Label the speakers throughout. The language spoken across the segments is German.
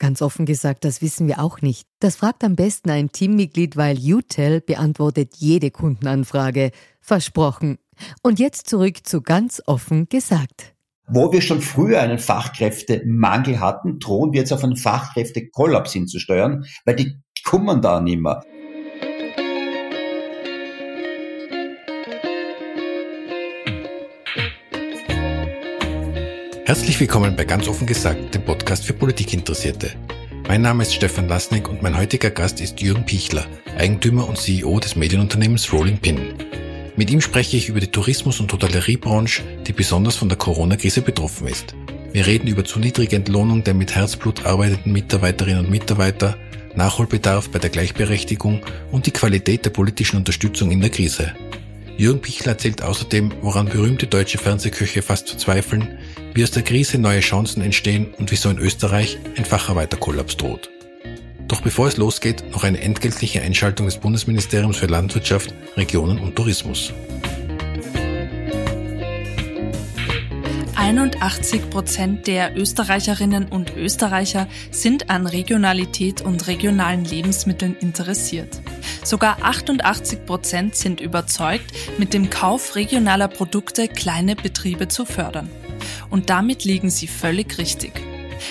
Speaker 1: Ganz offen gesagt, das wissen wir auch nicht. Das fragt am besten ein Teammitglied, weil UTEL beantwortet jede Kundenanfrage. Versprochen. Und jetzt zurück zu ganz offen gesagt.
Speaker 2: Wo wir schon früher einen Fachkräftemangel hatten, drohen wir jetzt auf einen Fachkräftekollaps hinzusteuern, weil die kommen da nicht mehr.
Speaker 3: Herzlich willkommen bei Ganz offen gesagt, dem Podcast für Politikinteressierte. Mein Name ist Stefan Lasnik und mein heutiger Gast ist Jürgen Pichler, Eigentümer und CEO des Medienunternehmens Rolling Pin. Mit ihm spreche ich über die Tourismus- und Hotelleriebranche, die besonders von der Corona-Krise betroffen ist. Wir reden über zu niedrige Entlohnung der mit Herzblut arbeitenden Mitarbeiterinnen und Mitarbeiter, Nachholbedarf bei der Gleichberechtigung und die Qualität der politischen Unterstützung in der Krise. Jürgen Pichler erzählt außerdem, woran berühmte deutsche Fernsehköche fast verzweifeln, wie aus der Krise neue Chancen entstehen und wieso in Österreich ein Facharbeiterkollaps droht. Doch bevor es losgeht, noch eine entgeltliche Einschaltung des Bundesministeriums für Landwirtschaft, Regionen und Tourismus.
Speaker 4: 81 Prozent der Österreicherinnen und Österreicher sind an Regionalität und regionalen Lebensmitteln interessiert. Sogar 88 Prozent sind überzeugt, mit dem Kauf regionaler Produkte kleine Betriebe zu fördern. Und damit liegen sie völlig richtig.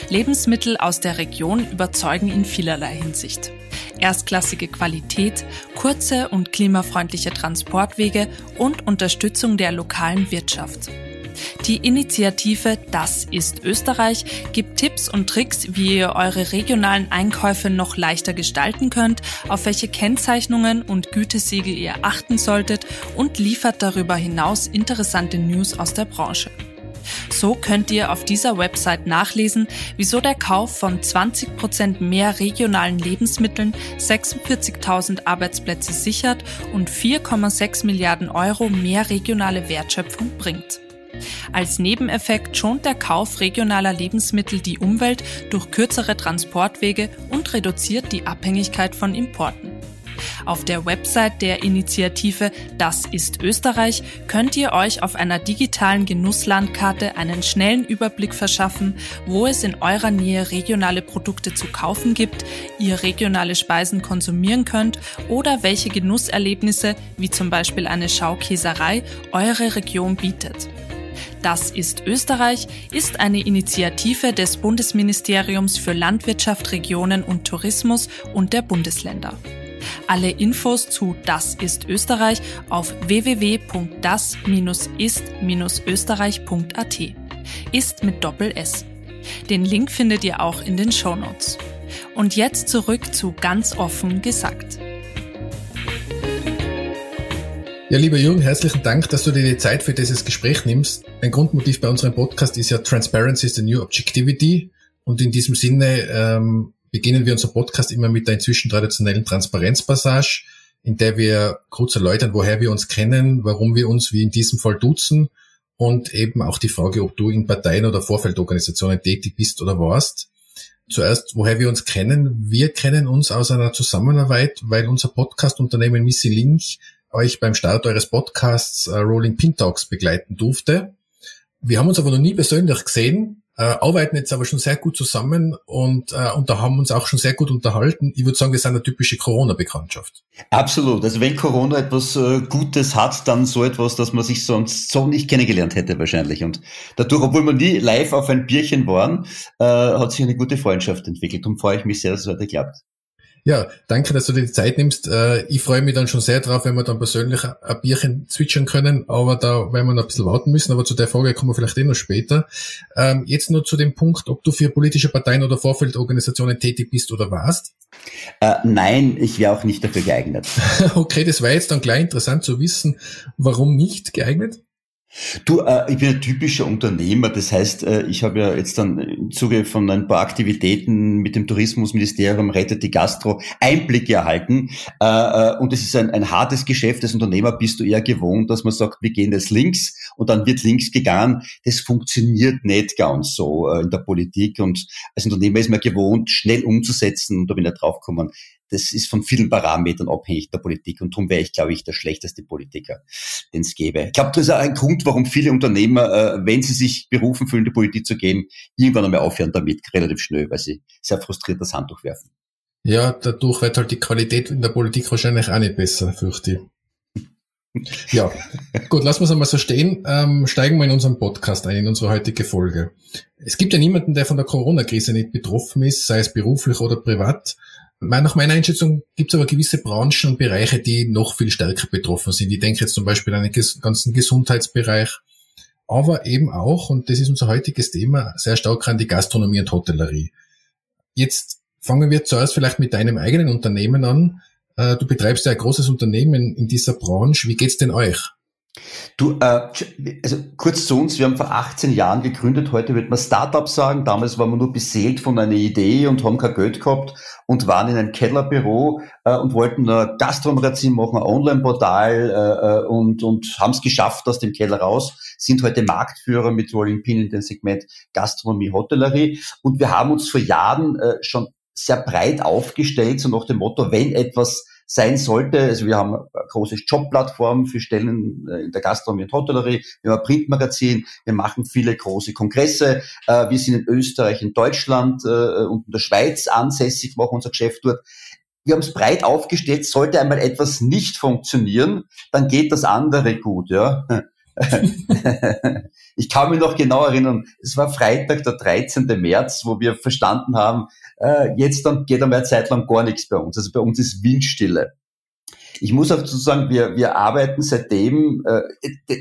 Speaker 4: Lebensmittel aus der Region überzeugen in vielerlei Hinsicht. Erstklassige Qualität, kurze und klimafreundliche Transportwege und Unterstützung der lokalen Wirtschaft. Die Initiative Das ist Österreich gibt Tipps und Tricks, wie ihr eure regionalen Einkäufe noch leichter gestalten könnt, auf welche Kennzeichnungen und Gütesiegel ihr achten solltet und liefert darüber hinaus interessante News aus der Branche. So könnt ihr auf dieser Website nachlesen, wieso der Kauf von 20 Prozent mehr regionalen Lebensmitteln 46.000 Arbeitsplätze sichert und 4,6 Milliarden Euro mehr regionale Wertschöpfung bringt. Als Nebeneffekt schont der Kauf regionaler Lebensmittel die Umwelt durch kürzere Transportwege und reduziert die Abhängigkeit von Importen. Auf der Website der Initiative Das ist Österreich könnt ihr euch auf einer digitalen Genusslandkarte einen schnellen Überblick verschaffen, wo es in eurer Nähe regionale Produkte zu kaufen gibt, ihr regionale Speisen konsumieren könnt oder welche Genusserlebnisse, wie zum Beispiel eine Schaukäserei, eure Region bietet. Das ist Österreich ist eine Initiative des Bundesministeriums für Landwirtschaft, Regionen und Tourismus und der Bundesländer. Alle Infos zu Das ist Österreich auf www.das-ist-österreich.at. Ist mit Doppel S. Den Link findet ihr auch in den Show Notes. Und jetzt zurück zu ganz offen gesagt.
Speaker 3: Ja, lieber Jürgen, herzlichen Dank, dass du dir die Zeit für dieses Gespräch nimmst. Ein Grundmotiv bei unserem Podcast ist ja Transparency is the New Objectivity. Und in diesem Sinne ähm, beginnen wir unser Podcast immer mit der inzwischen traditionellen Transparenzpassage, in der wir kurz erläutern, woher wir uns kennen, warum wir uns wie in diesem Fall duzen und eben auch die Frage, ob du in Parteien oder Vorfeldorganisationen tätig bist oder warst. Zuerst, woher wir uns kennen. Wir kennen uns aus einer Zusammenarbeit, weil unser Podcast-Unternehmen Missy Link euch beim Start eures Podcasts äh, Rolling Pin Talks begleiten durfte. Wir haben uns aber noch nie persönlich gesehen, äh, arbeiten jetzt aber schon sehr gut zusammen und, äh, und da haben uns auch schon sehr gut unterhalten. Ich würde sagen, wir sind eine typische Corona-Bekanntschaft.
Speaker 2: Absolut. Also wenn Corona etwas äh, Gutes hat, dann so etwas, dass man sich sonst so nicht kennengelernt hätte wahrscheinlich. Und dadurch, obwohl wir nie live auf ein Bierchen waren, äh, hat sich eine gute Freundschaft entwickelt und freue ich mich sehr, dass es heute klappt.
Speaker 3: Ja, danke, dass du dir die Zeit nimmst. Äh, ich freue mich dann schon sehr drauf, wenn wir dann persönlich ein Bierchen zwitschern können, aber da werden wir noch ein bisschen warten müssen, aber zu der Frage kommen wir vielleicht eh noch später. Ähm, jetzt nur zu dem Punkt, ob du für politische Parteien oder Vorfeldorganisationen tätig bist oder warst.
Speaker 2: Äh, nein, ich wäre auch nicht dafür geeignet.
Speaker 3: okay, das war jetzt dann gleich interessant zu wissen, warum nicht geeignet?
Speaker 2: Du, äh, ich bin ein typischer Unternehmer. Das heißt, äh, ich habe ja jetzt dann im Zuge von ein paar Aktivitäten mit dem Tourismusministerium Rettet die Gastro Einblicke erhalten. Äh, äh, und es ist ein, ein hartes Geschäft. Als Unternehmer bist du eher gewohnt, dass man sagt, wir gehen jetzt links und dann wird links gegangen. Das funktioniert nicht ganz so äh, in der Politik. Und als Unternehmer ist man gewohnt, schnell umzusetzen. Und da bin ich drauf gekommen, das ist von vielen Parametern abhängig der Politik und darum wäre ich, glaube ich, der schlechteste Politiker, den es gäbe. Ich glaube, das ist auch ein Grund, warum viele Unternehmer, äh, wenn sie sich berufen fühlen, die Politik zu gehen, irgendwann einmal aufhören damit, relativ schnell, weil sie sehr frustriert das Handtuch werfen.
Speaker 3: Ja, dadurch wird halt die Qualität in der Politik wahrscheinlich auch nicht besser, fürchte ich. Ja, gut, lassen wir es einmal so stehen. Ähm, steigen wir in unseren Podcast ein, in unsere heutige Folge. Es gibt ja niemanden, der von der Corona-Krise nicht betroffen ist, sei es beruflich oder privat. Nach meiner Einschätzung gibt es aber gewisse Branchen und Bereiche, die noch viel stärker betroffen sind. Ich denke jetzt zum Beispiel an den ganzen Gesundheitsbereich, aber eben auch, und das ist unser heutiges Thema, sehr stark an die Gastronomie und Hotellerie. Jetzt fangen wir zuerst vielleicht mit deinem eigenen Unternehmen an. Äh, du betreibst ja ein großes Unternehmen in dieser Branche. Wie geht's denn euch?
Speaker 2: Du, äh, also kurz zu uns, wir haben vor 18 Jahren gegründet, heute wird man Startup sagen, damals waren wir nur beseelt von einer Idee und haben kein Geld gehabt und waren in einem Kellerbüro äh, und wollten ein Gastromagazin machen, ein Online-Portal äh, äh und, und haben es geschafft aus dem Keller raus, sind heute Marktführer mit Rolling Pin in dem Segment Gastronomie, Hotellerie. Und wir haben uns vor Jahren äh, schon sehr breit aufgestellt, so nach dem Motto, wenn etwas sein sollte. Also wir haben eine große Jobplattform für Stellen äh, in der Gastronomie und Hotellerie, wir haben ein Printmagazin, wir machen viele große Kongresse, äh, wir sind in Österreich, in Deutschland äh, und in der Schweiz ansässig, machen unser Geschäft dort. Wir haben es breit aufgestellt, sollte einmal etwas nicht funktionieren, dann geht das andere gut, ja. ich kann mich noch genau erinnern, es war Freitag, der 13. März, wo wir verstanden haben, äh, jetzt dann geht einmal eine Zeit lang gar nichts bei uns. Also bei uns ist Windstille. Ich muss auch dazu sagen, wir, wir arbeiten seitdem, äh,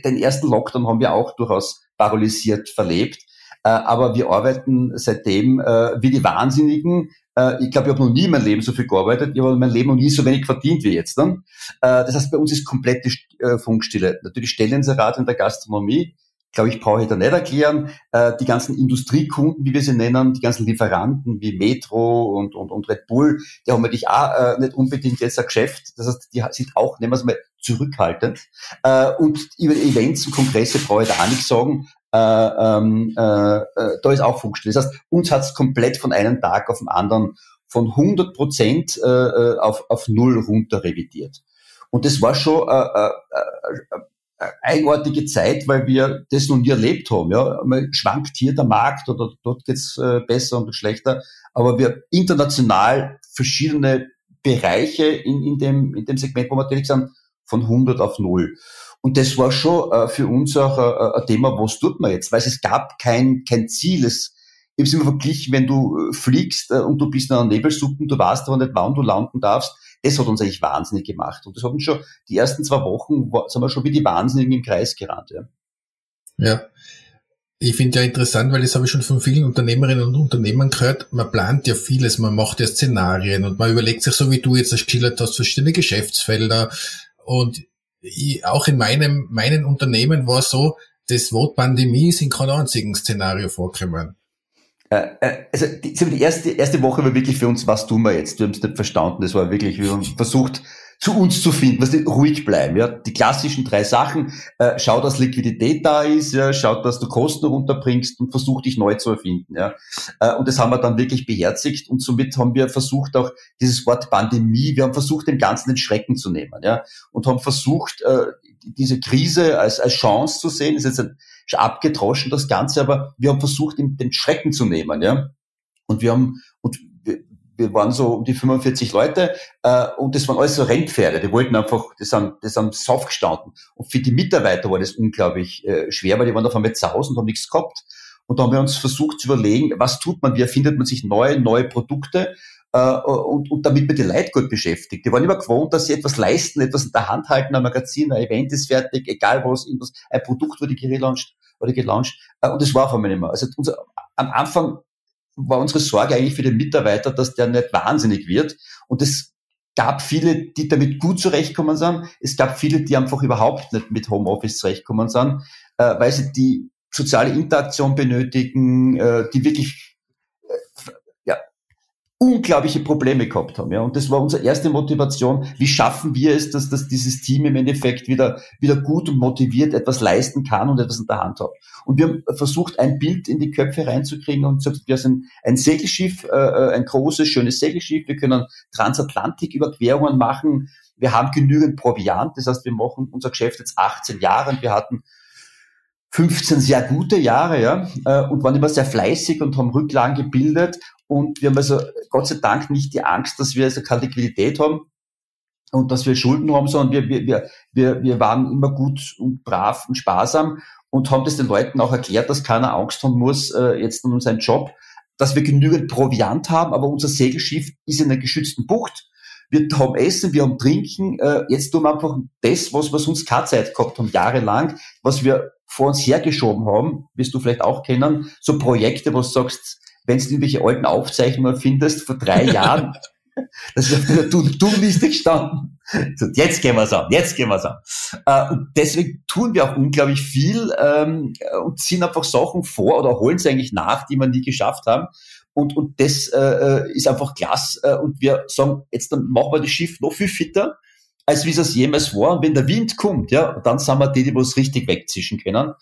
Speaker 2: den ersten Lockdown haben wir auch durchaus paralysiert verlebt, äh, aber wir arbeiten seitdem äh, wie die Wahnsinnigen. Äh, ich glaube, ich habe noch nie in meinem Leben so viel gearbeitet, ich habe in meinem Leben noch nie so wenig verdient wie jetzt. Dann. Äh, das heißt, bei uns ist komplette äh, Funkstille. Natürlich Stellenserat in der Gastronomie, glaube ich, brauche ich da nicht erklären. Äh, die ganzen Industriekunden, wie wir sie nennen, die ganzen Lieferanten wie Metro und, und, und Red Bull, die haben natürlich auch äh, nicht unbedingt jetzt ein Geschäft. Das heißt, die sind auch, nehmen wir es mal, zurückhaltend. Äh, und über Events und Kongresse brauche ich da auch nichts sagen. Äh, ähm, äh, äh, da ist auch Funkstille. Das heißt, uns hat es komplett von einem Tag auf den anderen von 100 Prozent äh, äh, auf, auf null runter revidiert. Und das war schon äh, äh, äh, eigenartige Zeit, weil wir das noch nie erlebt haben. Ja, man schwankt hier der Markt oder dort geht's äh, besser und schlechter, aber wir international verschiedene Bereiche in, in, dem, in dem Segment, wo wir tätig sind, von 100 auf 0. Und das war schon äh, für uns auch äh, ein Thema, was tut man jetzt? Weil es gab kein, kein Ziel. Es, ich habe immer verglichen, wenn du äh, fliegst äh, und du bist in einer Nebelsuppe, du weißt aber nicht, wann du landen darfst, das hat uns eigentlich wahnsinnig gemacht. Und das hat uns schon, die ersten zwei Wochen, sind wir schon wie die Wahnsinnigen im Kreis gerannt. Ja.
Speaker 3: ja. Ich finde ja interessant, weil das habe ich schon von vielen Unternehmerinnen und Unternehmern gehört. Man plant ja vieles, man macht ja Szenarien und man überlegt sich, so wie du jetzt geschildert hast, verschiedene Geschäftsfelder. Und ich, auch in meinem, meinen Unternehmen war es so, das Wort Pandemie ist in keinem einzigen Szenario vorgekommen.
Speaker 2: Äh, äh, also die, die erste, erste Woche war wirklich für uns, was tun wir jetzt? Wir haben es nicht verstanden. Das war wirklich, wir haben versucht, zu uns zu finden, was ruhig bleiben. Ja, die klassischen drei Sachen: äh, Schau, dass Liquidität da ist, ja, schau, dass du Kosten runterbringst und versuch dich neu zu erfinden. Ja, äh, und das haben wir dann wirklich beherzigt und somit haben wir versucht auch dieses Wort Pandemie. Wir haben versucht, dem Ganzen den Schrecken zu nehmen, ja, und haben versucht, äh, diese Krise als als Chance zu sehen. Das ist jetzt ein, abgedroschen, das Ganze, aber wir haben versucht, den Schrecken zu nehmen, ja. Und wir haben, und wir, wir waren so um die 45 Leute äh, und das waren alles so Rennpferde. Die wollten einfach, das haben, das haben sauf gestanden. Und für die Mitarbeiter war das unglaublich äh, schwer, weil die waren auf einmal zu Hause und haben nichts gehabt. Und da haben wir uns versucht zu überlegen, was tut man, wie erfindet man sich neue, neue Produkte äh, und, und damit wir die Leute gut beschäftigt. Die waren immer gewohnt, dass sie etwas leisten, etwas in der Hand halten, ein Magazin, ein Event ist fertig, egal was, ein Produkt wurde gelauncht, wurde gelauncht. Äh, und das war von mir nicht mehr. Also unser, am Anfang war unsere Sorge eigentlich für den Mitarbeiter, dass der nicht wahnsinnig wird. Und es gab viele, die damit gut zurechtkommen sind. Es gab viele, die einfach überhaupt nicht mit Homeoffice zurechtkommen sind, äh, weil sie die soziale Interaktion benötigen, äh, die wirklich unglaubliche Probleme gehabt haben. Ja. Und das war unsere erste Motivation. Wie schaffen wir es, dass, dass dieses Team im Endeffekt wieder, wieder gut und motiviert etwas leisten kann und etwas in der Hand hat. Und wir haben versucht, ein Bild in die Köpfe reinzukriegen und gesagt, wir sind ein Segelschiff, äh, äh ein großes, schönes Segelschiff. Wir können Transatlantiküberquerungen machen. Wir haben genügend Proviant. Das heißt, wir machen unser Geschäft jetzt 18 Jahre und wir hatten 15 sehr gute Jahre, ja, äh, und waren immer sehr fleißig und haben Rücklagen gebildet und wir haben also Gott sei Dank nicht die Angst, dass wir also keine Liquidität haben und dass wir Schulden haben, sondern wir, wir, wir, wir, wir waren immer gut und brav und sparsam und haben das den Leuten auch erklärt, dass keiner Angst haben muss, äh, jetzt um seinen Job, dass wir genügend Proviant haben, aber unser Segelschiff ist in einer geschützten Bucht. Wir haben Essen, wir haben Trinken. Äh, jetzt tun wir einfach das, was wir sonst keine Zeit gehabt haben, jahrelang, was wir vor uns hergeschoben haben, wirst du vielleicht auch kennen, so Projekte, wo du sagst, wenn du irgendwelche alten Aufzeichnungen findest, vor drei Jahren, das ist auf der To-Do-Liste gestanden. So, jetzt gehen wir's an, jetzt gehen wir's an. Äh, und deswegen tun wir auch unglaublich viel ähm, und ziehen einfach Sachen vor oder holen sie eigentlich nach, die wir nie geschafft haben. Und, und das äh, äh ist einfach klasse. Und wir sagen, jetzt dann machen wir das Schiff noch viel fitter, als wie es jemals war. Und wenn der Wind kommt, ja, dann sind wir die, die was richtig wegzischen können.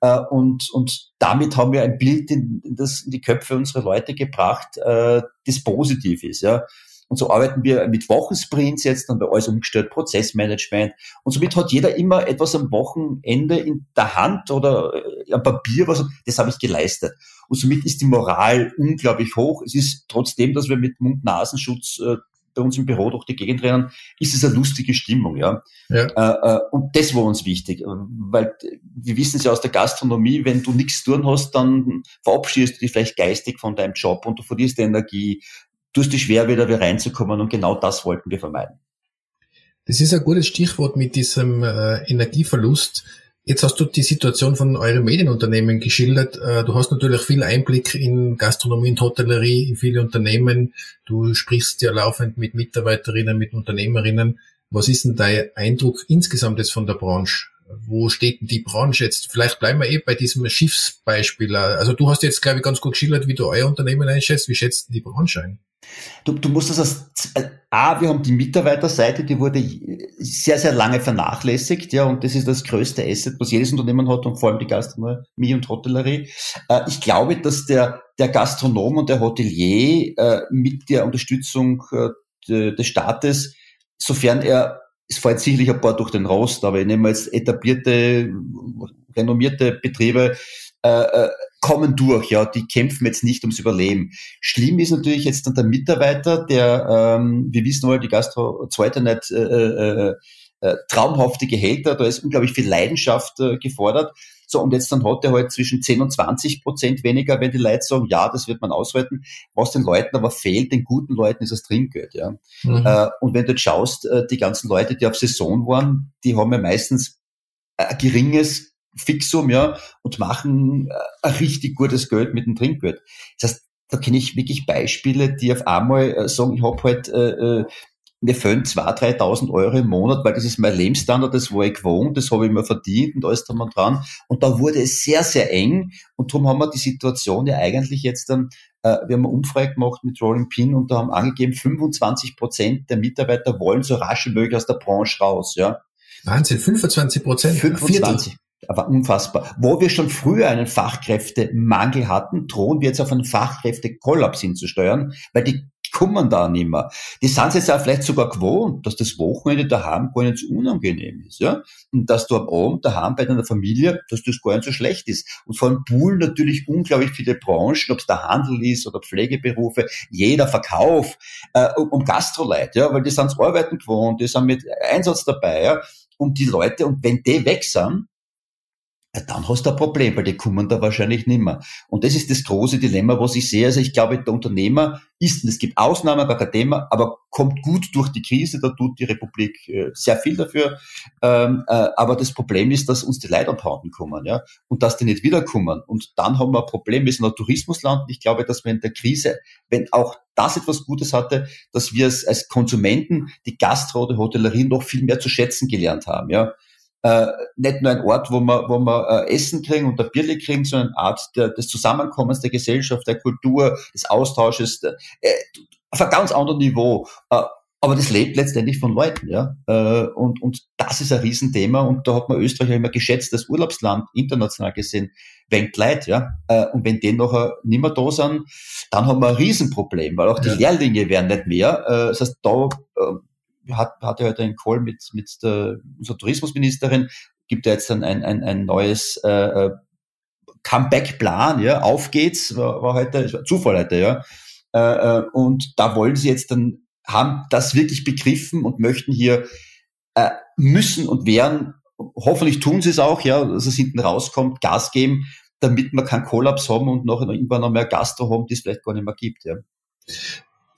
Speaker 2: Äh, und, und damit haben wir ein Bild in, in, das, in die Köpfe unserer Leute gebracht, äh, das positiv ist. Ja. Und so arbeiten wir mit Wochensprints jetzt, dann bei alles umgestellt, Prozessmanagement. Und somit hat jeder immer etwas am Wochenende in der Hand oder äh, am Papier, was, das habe ich geleistet. Und somit ist die Moral unglaublich hoch. Es ist trotzdem, dass wir mit Mund-Nasenschutz äh, bei uns im Büro durch die Gegend rennen, ist es eine lustige Stimmung, ja. ja. Äh, äh, und das war uns wichtig, weil wir wissen es ja aus der Gastronomie, wenn du nichts tun hast, dann verabschiedest du dich vielleicht geistig von deinem Job und du verlierst die Energie, tust dich schwer wieder wieder reinzukommen und genau das wollten wir vermeiden.
Speaker 3: Das ist ein gutes Stichwort mit diesem äh, Energieverlust. Jetzt hast du die Situation von euren Medienunternehmen geschildert. Äh, du hast natürlich viel Einblick in Gastronomie und Hotellerie, in viele Unternehmen. Du sprichst ja laufend mit Mitarbeiterinnen, mit Unternehmerinnen. Was ist denn dein Eindruck insgesamt jetzt von der Branche? Wo steht die Branche jetzt? Vielleicht bleiben wir eh bei diesem Schiffsbeispiel. Also du hast jetzt, glaube ich, ganz gut geschildert, wie du euer Unternehmen einschätzt. Wie schätzt die Branche ein?
Speaker 2: Du, du musst das als, äh, A, wir haben die Mitarbeiterseite, die wurde sehr, sehr lange vernachlässigt, ja, und das ist das größte Asset, was jedes Unternehmen hat und vor allem die Gastronomie und Hotellerie. Äh, ich glaube, dass der, der Gastronom und der Hotelier äh, mit der Unterstützung des Staates, sofern er, es fällt sicherlich ein paar durch den Rost, aber ich nehme jetzt etablierte, renommierte Betriebe, kommen durch, ja, die kämpfen jetzt nicht ums Überleben. Schlimm ist natürlich jetzt dann der Mitarbeiter, der, ähm, wir wissen alle, die Gastro ja nicht äh, äh, äh, traumhafte Gehälter, da ist unglaublich viel Leidenschaft äh, gefordert. So, und jetzt dann hat er halt zwischen 10 und 20 Prozent weniger, wenn die Leute sagen, ja, das wird man aushalten. Was den Leuten aber fehlt, den guten Leuten, ist das Trinkgeld, ja. Mhm. Äh, und wenn du jetzt schaust, äh, die ganzen Leute, die auf Saison waren, die haben ja meistens ein geringes Fixum, ja, und machen äh, ein richtig gutes Geld mit dem Trinkgeld. Das heißt, da kenne ich wirklich Beispiele, die auf einmal äh, sagen, ich habe halt, äh, äh mir fehlen 2.000, 3.000 Euro im Monat, weil das ist mein Lebensstandard, das war ich gewohnt, das habe ich mir verdient und alles dran und dran. Und da wurde es sehr, sehr eng und darum haben wir die Situation ja eigentlich jetzt dann, äh, wir haben eine Umfrage gemacht mit Rolling Pin und da haben angegeben, 25 Prozent der Mitarbeiter wollen so rasch wie möglich aus der Branche raus, ja.
Speaker 3: Wahnsinn, 25 Prozent?
Speaker 2: 25 aber unfassbar. Wo wir schon früher einen Fachkräftemangel hatten, drohen wir jetzt auf einen Fachkräftekollaps hinzusteuern, weil die kommen da nicht mehr. Die sind jetzt auch vielleicht sogar gewohnt, dass das Wochenende daheim gar nicht so unangenehm ist, ja. Und dass du am Abend daheim bei deiner Familie, dass das gar nicht so schlecht ist. Und vor allem Pool natürlich unglaublich viele Branchen, ob es der Handel ist oder Pflegeberufe, jeder Verkauf, äh, um Gastroleute, ja, weil die sind arbeiten gewohnt, die sind mit Einsatz dabei, ja. Und die Leute, und wenn die weg sind, ja, dann hast du ein Problem, weil die kommen da wahrscheinlich nimmer. Und das ist das große Dilemma, was ich sehe. Also ich glaube, der Unternehmer ist, es gibt Ausnahmen, kein Thema, aber kommt gut durch die Krise, da tut die Republik äh, sehr viel dafür. Ähm, äh, aber das Problem ist, dass uns die Leute abhauen kommen, ja, und dass die nicht wiederkommen. Und dann haben wir ein Problem, wir sind ein Tourismusland. Ich glaube, dass wir in der Krise, wenn auch das etwas Gutes hatte, dass wir als Konsumenten die Gastro, die Hotellerie noch viel mehr zu schätzen gelernt haben, ja äh, nicht nur ein Ort, wo man, wo man äh, Essen kriegen und ein Bierle kriegen, sondern eine Art der, des Zusammenkommens der Gesellschaft, der Kultur, des Austausches, der, äh, auf ein ganz anderes Niveau. Äh, aber das lebt letztendlich von Leuten, ja. Äh, und, und das ist ein Riesenthema und da hat man Österreich immer geschätzt, das Urlaubsland, international gesehen, wenn Leid, ja. Äh, und wenn die noch nicht mehr da sind, dann haben wir ein Riesenproblem, weil auch die ja. Lehrlinge werden nicht mehr. Äh, das heißt, da äh, hat, hatte heute einen Call mit, mit der, unserer Tourismusministerin, gibt ja jetzt dann ein, ein, ein neues äh, äh, Comeback-Plan, ja, auf geht's, war, war heute, Zufall heute, ja. Äh, äh, und da wollen sie jetzt dann, haben das wirklich begriffen und möchten hier, äh, müssen und werden, hoffentlich tun sie es auch, ja, dass es hinten rauskommt, Gas geben, damit wir keinen Kollaps haben und noch irgendwann noch mehr Gastro haben, die es vielleicht gar nicht mehr gibt, ja.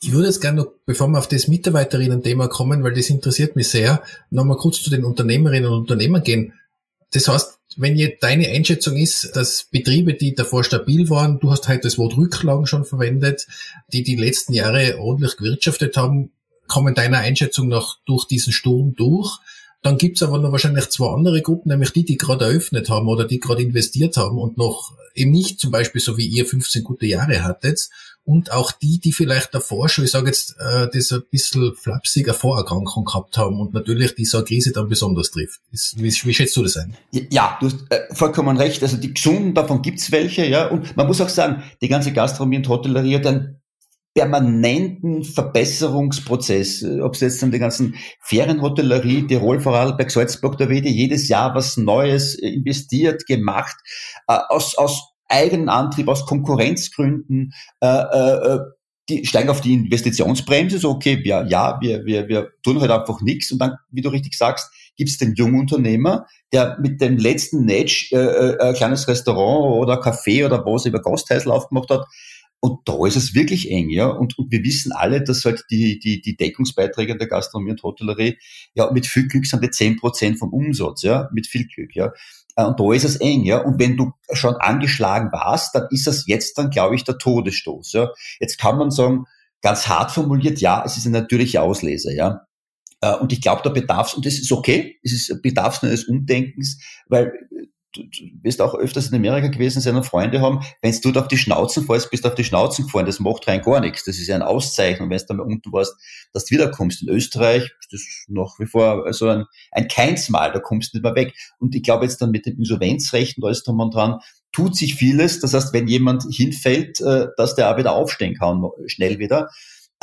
Speaker 3: Ich würde jetzt gerne noch, bevor wir auf das Mitarbeiterinnen-Thema kommen, weil das interessiert mich sehr, nochmal kurz zu den Unternehmerinnen und Unternehmern gehen. Das heißt, wenn jetzt deine Einschätzung ist, dass Betriebe, die davor stabil waren, du hast heute das Wort Rücklagen schon verwendet, die die letzten Jahre ordentlich gewirtschaftet haben, kommen deiner Einschätzung nach durch diesen Sturm durch. Dann gibt's aber noch wahrscheinlich zwei andere Gruppen, nämlich die, die gerade eröffnet haben oder die gerade investiert haben und noch eben nicht zum Beispiel so wie ihr 15 gute Jahre hattet und auch die, die vielleicht davor schon, ich sage jetzt, äh, das ein bisschen flapsiger Vorerkrankung gehabt haben und natürlich die so eine Krise dann besonders trifft. Ist, wie, wie schätzt du das ein?
Speaker 2: Ja, du hast äh, vollkommen recht. Also die Gesunden, davon gibt's welche, ja. Und man muss auch sagen, die ganze Gastronomie und Hotellerie hat einen permanenten Verbesserungsprozess. Äh, Ob es jetzt an die ganzen Ferienhotellerie, Tirol, Vorarlberg, Salzburg, da wird jedes Jahr was Neues investiert, gemacht, äh, aus, aus eigenen Antrieb, aus Konkurrenzgründen, äh, äh, äh, die steigen auf die Investitionsbremse, so okay, ja, ja, wir, wir, wir tun halt einfach nichts und dann, wie du richtig sagst, gibt es den jungen Unternehmer, der mit dem letzten Netsch äh, äh, ein kleines Restaurant oder Café oder was über Gasthäusl aufgemacht hat. Und da ist es wirklich eng, ja. Und, und wir wissen alle, dass halt die, die, die Deckungsbeiträge der Gastronomie und Hotellerie ja mit viel Glück sind die zehn Prozent vom Umsatz, ja, mit viel Glück, ja. Äh, und da ist es eng, ja. Und wenn du schon angeschlagen warst, dann ist es jetzt dann, glaube ich, der Todesstoß, ja. Jetzt kann man sagen, ganz hart formuliert, ja, es ist ein natürlicher Auslese, ja. Äh, und ich glaube, da bedarf und das ist okay, es ist bedarf eines Umdenkens, weil du, wirst auch öfters in Amerika gewesen sein und Freunde haben, wenn du auf die Schnauzen fällst, bist du auf die Schnauzen gefahren, das macht rein gar nichts. Das ist ja eine Auszeichnung, wenn du da mal unten warst, dass du wiederkommst. In Österreich ist das nach wie vor also ein, ein Keinsmal, da kommst du nicht mehr weg. Und ich glaube jetzt dann mit dem Insolvenzrecht und alles drum und dran, tut sich vieles. Das heißt, wenn jemand hinfällt, äh, dass der auch wieder aufstehen kann, schnell wieder.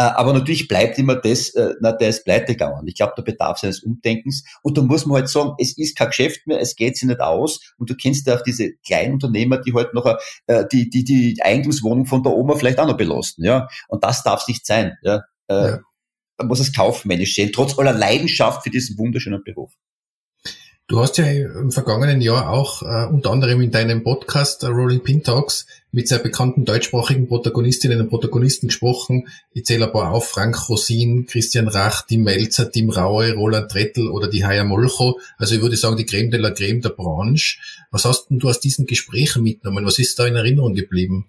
Speaker 2: Äh, aber natürlich bleibt immer das, äh, na, der ist pleite gegangen. Ich glaube, da bedarf es eines Umdenkens. Und da muss man halt sagen, es ist kein Geschäft mehr, es geht sich nicht aus. Und du kennst ja auch diese kleinen Unternehmer, die halt noch äh, die, die, die Eigentumswohnung von der Oma vielleicht auch noch belasten. Ja? Und das darf es nicht sein. Ja? Ja. Man muss es kaufmännisch sehen, trotz aller Leidenschaft für diesen wunderschönen Beruf.
Speaker 3: Du hast ja im vergangenen Jahr auch äh, unter anderem in deinem Podcast äh, Rolling Pin Talks mit sehr bekannten deutschsprachigen Protagonistinnen und Protagonisten gesprochen. Ich zähle ein paar auf, Frank Rosin, Christian Rach, Tim Melzer, Tim Raue, Roland Trettel oder die Haya Molcho. Also ich würde sagen, die Creme de la Creme der Branche. Was hast denn du aus diesen Gesprächen mitgenommen? Was ist da in Erinnerung geblieben?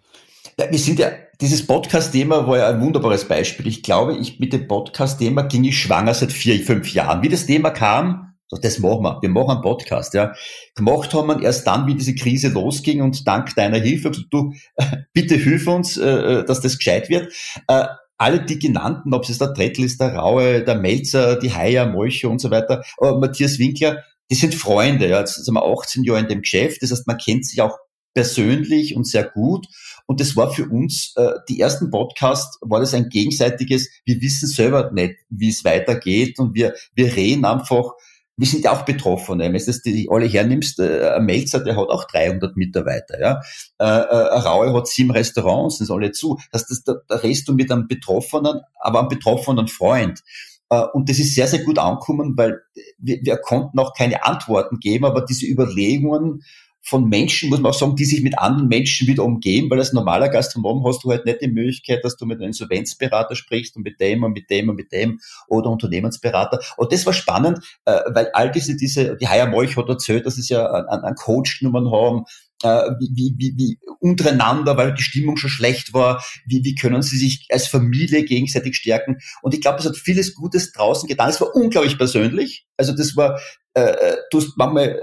Speaker 2: Ja, wir sind ja, dieses Podcast-Thema war ja ein wunderbares Beispiel. Ich glaube, ich mit dem Podcast-Thema ging ich schwanger seit vier, fünf Jahren. Wie das Thema kam, so, das machen wir. Wir machen einen Podcast, ja. Gemacht haben wir erst dann, wie diese Krise losging und dank deiner Hilfe, du, bitte hilf uns, äh, äh, dass das gescheit wird. Äh, alle die genannten, ob es der Trettel ist, der Raue, der Melzer, die Haier, Molcho und so weiter, Matthias Winkler, die sind Freunde, ja. Jetzt sind wir 18 Jahre in dem Geschäft, das heißt, man kennt sich auch persönlich und sehr gut. Und das war für uns, äh, die ersten Podcasts, war das ein gegenseitiges, wir wissen selber nicht, wie es weitergeht und wir, wir reden einfach, wir sind ja auch Betroffene. Wenn du das die alle hernimmst, äh, ein Melzer, der hat auch 300 Mitarbeiter, ja. Äh, äh, Raue hat sieben Restaurants, sind alle zu. Das, das, da, da redest du mit einem Betroffenen, aber einem betroffenen Freund. Äh, und das ist sehr, sehr gut angekommen, weil wir, wir konnten auch keine Antworten geben, aber diese Überlegungen von Menschen, muss man auch sagen, die sich mit anderen Menschen wieder umgeben, weil als normaler Gastronom hast du halt nicht die Möglichkeit, dass du mit einem Insolvenzberater sprichst und mit dem und mit dem und mit dem oder Unternehmensberater. Und das war spannend, äh, weil all diese, diese, die Haya Molch hat erzählt, dass sie ja einen, einen Coach genommen haben, äh, wie, wie, wie untereinander, weil die Stimmung schon schlecht war, wie, wie können sie sich als Familie gegenseitig stärken. Und ich glaube, es hat vieles Gutes draußen getan. Es war unglaublich persönlich. Also das war, äh, äh du hast manchmal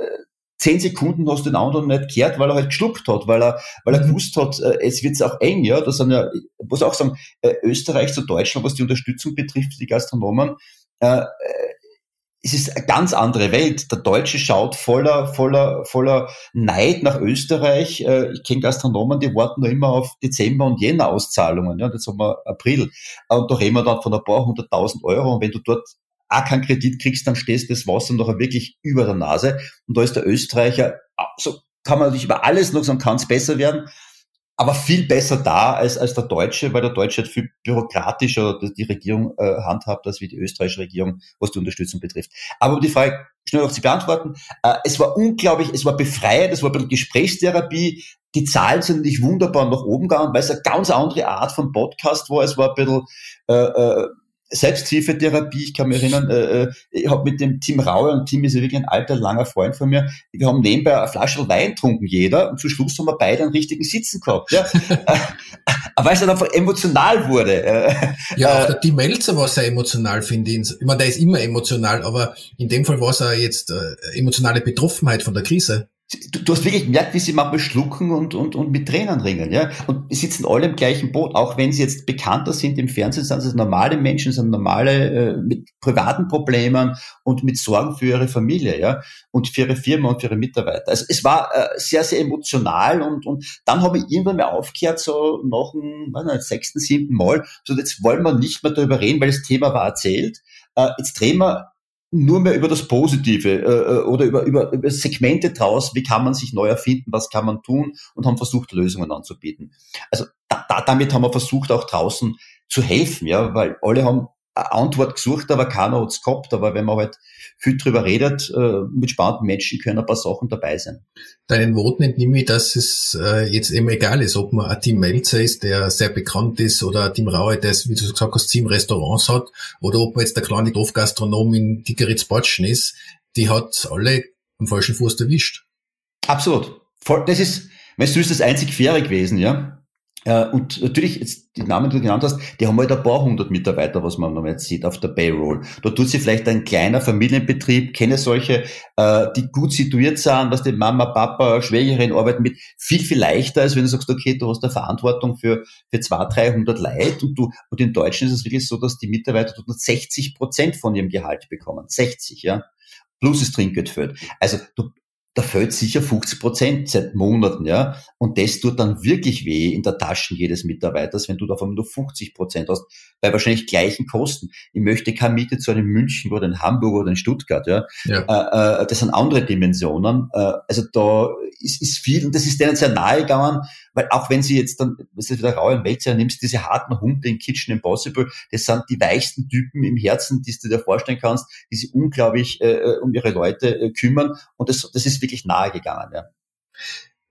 Speaker 2: zehn Sekunden hast du den anderen nicht gehört, weil er halt geschluckt hat, weil er, weil er mhm. gewusst hat, äh, es wird auch eng, ja. Das sind ja, ich muss auch sagen, äh, Österreich zu Deutschland, was die Unterstützung betrifft, die Gastronomen, äh, es ist eine ganz andere Welt. Der Deutsche schaut voller, voller, voller Neid nach Österreich. Äh, ich kenne Gastronomen, die warten noch immer auf Dezember und Jänner Auszahlungen. Ja, jetzt haben wir April. Und da reden wir dann von ein paar hunderttausend Euro. Und wenn du dort auch keinen Kredit kriegst, dann stehst das Wasser nachher wirklich über der Nase. Und da ist der Österreicher, so kann man natürlich über alles noch sagen, kann es besser werden aber viel besser da als, als der Deutsche, weil der Deutsche halt viel bürokratischer die Regierung äh, handhabt, als wie die österreichische Regierung, was die Unterstützung betrifft. Aber um die Frage schnell auf Sie beantworten, äh, es war unglaublich, es war befreiend, es war ein bisschen Gesprächstherapie, die Zahlen sind nicht wunderbar nach oben gegangen, weil es eine ganz andere Art von Podcast war. Es war ein bisschen äh, äh, Selbsthilfetherapie, ich kann mich erinnern, äh, äh ich habe mit dem Tim Raue, und Tim ist ja wirklich ein alter, langer Freund von mir, wir haben nebenbei eine Flasche Wein getrunken, jeder, und zum Schluss haben wir beide einen richtigen Sitzen gehabt. Ja? Aber weil es dann einfach emotional wurde. Äh,
Speaker 3: ja, auch der Tim Melzer war sehr emotional, finde ich. Ich meine, der ist immer emotional, aber in dem Fall war es jetzt äh, emotionale Betroffenheit von der Krise
Speaker 2: du, du hast wirklich gemerkt, wie sie manchmal schlucken und, und, und mit Tränen ringen, ja. Und sie sitzen alle im gleichen Boot, auch wenn sie jetzt bekannter sind im Fernsehen, sind sie normale Menschen, sind normale, äh, mit privaten Problemen und mit Sorgen für ihre Familie, ja. Und für ihre Firma und für ihre Mitarbeiter. Also es war äh, sehr, sehr emotional und, und dann habe ich irgendwann mal aufgehört, so nach dem, weiß sechsten, siebten Mal, so jetzt wollen wir nicht mehr darüber reden, weil das Thema war erzählt. Äh, jetzt drehen wir nur mehr über das Positive äh, äh, oder über, über, über Segmente draus, wie kann man sich neu erfinden, was kann man tun und haben versucht, Lösungen anzubieten. Also da, da, damit haben wir versucht, auch draußen zu helfen, ja, weil alle haben Antwort gesucht, aber keiner hat's gehabt. Aber wenn man halt viel drüber redet, äh, mit spannenden Menschen können ein paar Sachen dabei sein.
Speaker 3: Deinen Worten entnehme ich, dass es äh, jetzt eben egal ist, ob man ein Team Melzer ist, der sehr bekannt ist, oder ein Team Raue, der, wie du gesagt hast, Team Restaurants hat, oder ob man jetzt der kleine Dorfgastronom in Dickeritz-Batschen ist, die hat alle am falschen Fuß erwischt.
Speaker 2: Absolut. Das ist, weißt du, ist das einzig faire gewesen, ja. Äh, und natürlich, jetzt die Namen, die du genannt hast, die haben halt ein paar hundert Mitarbeiter, was man jetzt sieht auf der Payroll. Da tut sich vielleicht ein kleiner Familienbetrieb, kenne solche, äh, die gut situiert sind, was die Mama, Papa, Schwägerin arbeiten mit viel, viel leichter, als wenn du sagst, okay, du hast eine Verantwortung für, für 200, 300 Leute und du, und in Deutschland ist es wirklich so, dass die Mitarbeiter dort nur 60 Prozent von ihrem Gehalt bekommen. 60, ja plus das Trinkgeld fällt. Also du, da fällt sicher 50 Prozent seit Monaten, ja. Und das tut dann wirklich weh in der Taschen jedes Mitarbeiters, wenn du davon nur 50 Prozent hast, bei wahrscheinlich gleichen Kosten. Ich möchte keine Miete zu einem München oder in Hamburg oder in Stuttgart, ja. ja. Äh, äh, das sind andere Dimensionen. Äh, also da ist, ist viel, und das ist denen sehr nahe gegangen, weil auch wenn sie jetzt dann, was ist wieder rau im Wälzer nimmst, diese harten Hunde in Kitchen Impossible, das sind die weichsten Typen im Herzen, die du dir vorstellen kannst, die sich unglaublich äh, um ihre Leute kümmern. Und das, das ist wirklich nahe gegangen, ja.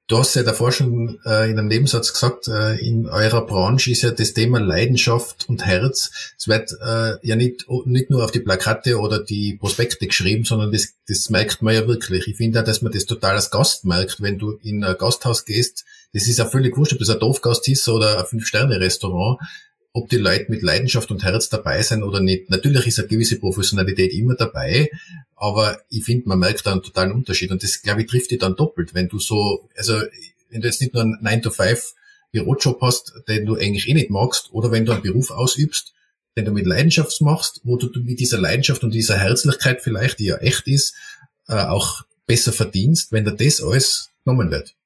Speaker 3: Du hast ja davor schon äh, in einem Nebensatz gesagt, äh, in eurer Branche ist ja das Thema Leidenschaft und Herz. Es wird äh, ja nicht, nicht nur auf die Plakate oder die Prospekte geschrieben, sondern das, das merkt man ja wirklich. Ich finde auch, dass man das total als Gast merkt, wenn du in ein Gasthaus gehst. Das ist ja völlig wurscht, ob das ein Dorfgast ist oder ein Fünf-Sterne-Restaurant ob die Leute mit Leidenschaft und Herz dabei sind oder nicht. Natürlich ist eine gewisse Professionalität immer dabei, aber ich finde, man merkt da einen totalen Unterschied und das, glaube ich, trifft dich dann doppelt, wenn du so, also wenn du jetzt nicht nur einen 9-to-5 Bürojob hast, den du eigentlich eh nicht magst, oder wenn du einen Beruf ausübst, den du mit Leidenschaft machst, wo du mit dieser Leidenschaft und dieser Herzlichkeit vielleicht, die ja echt ist, äh, auch besser verdienst, wenn dir das alles genommen wird.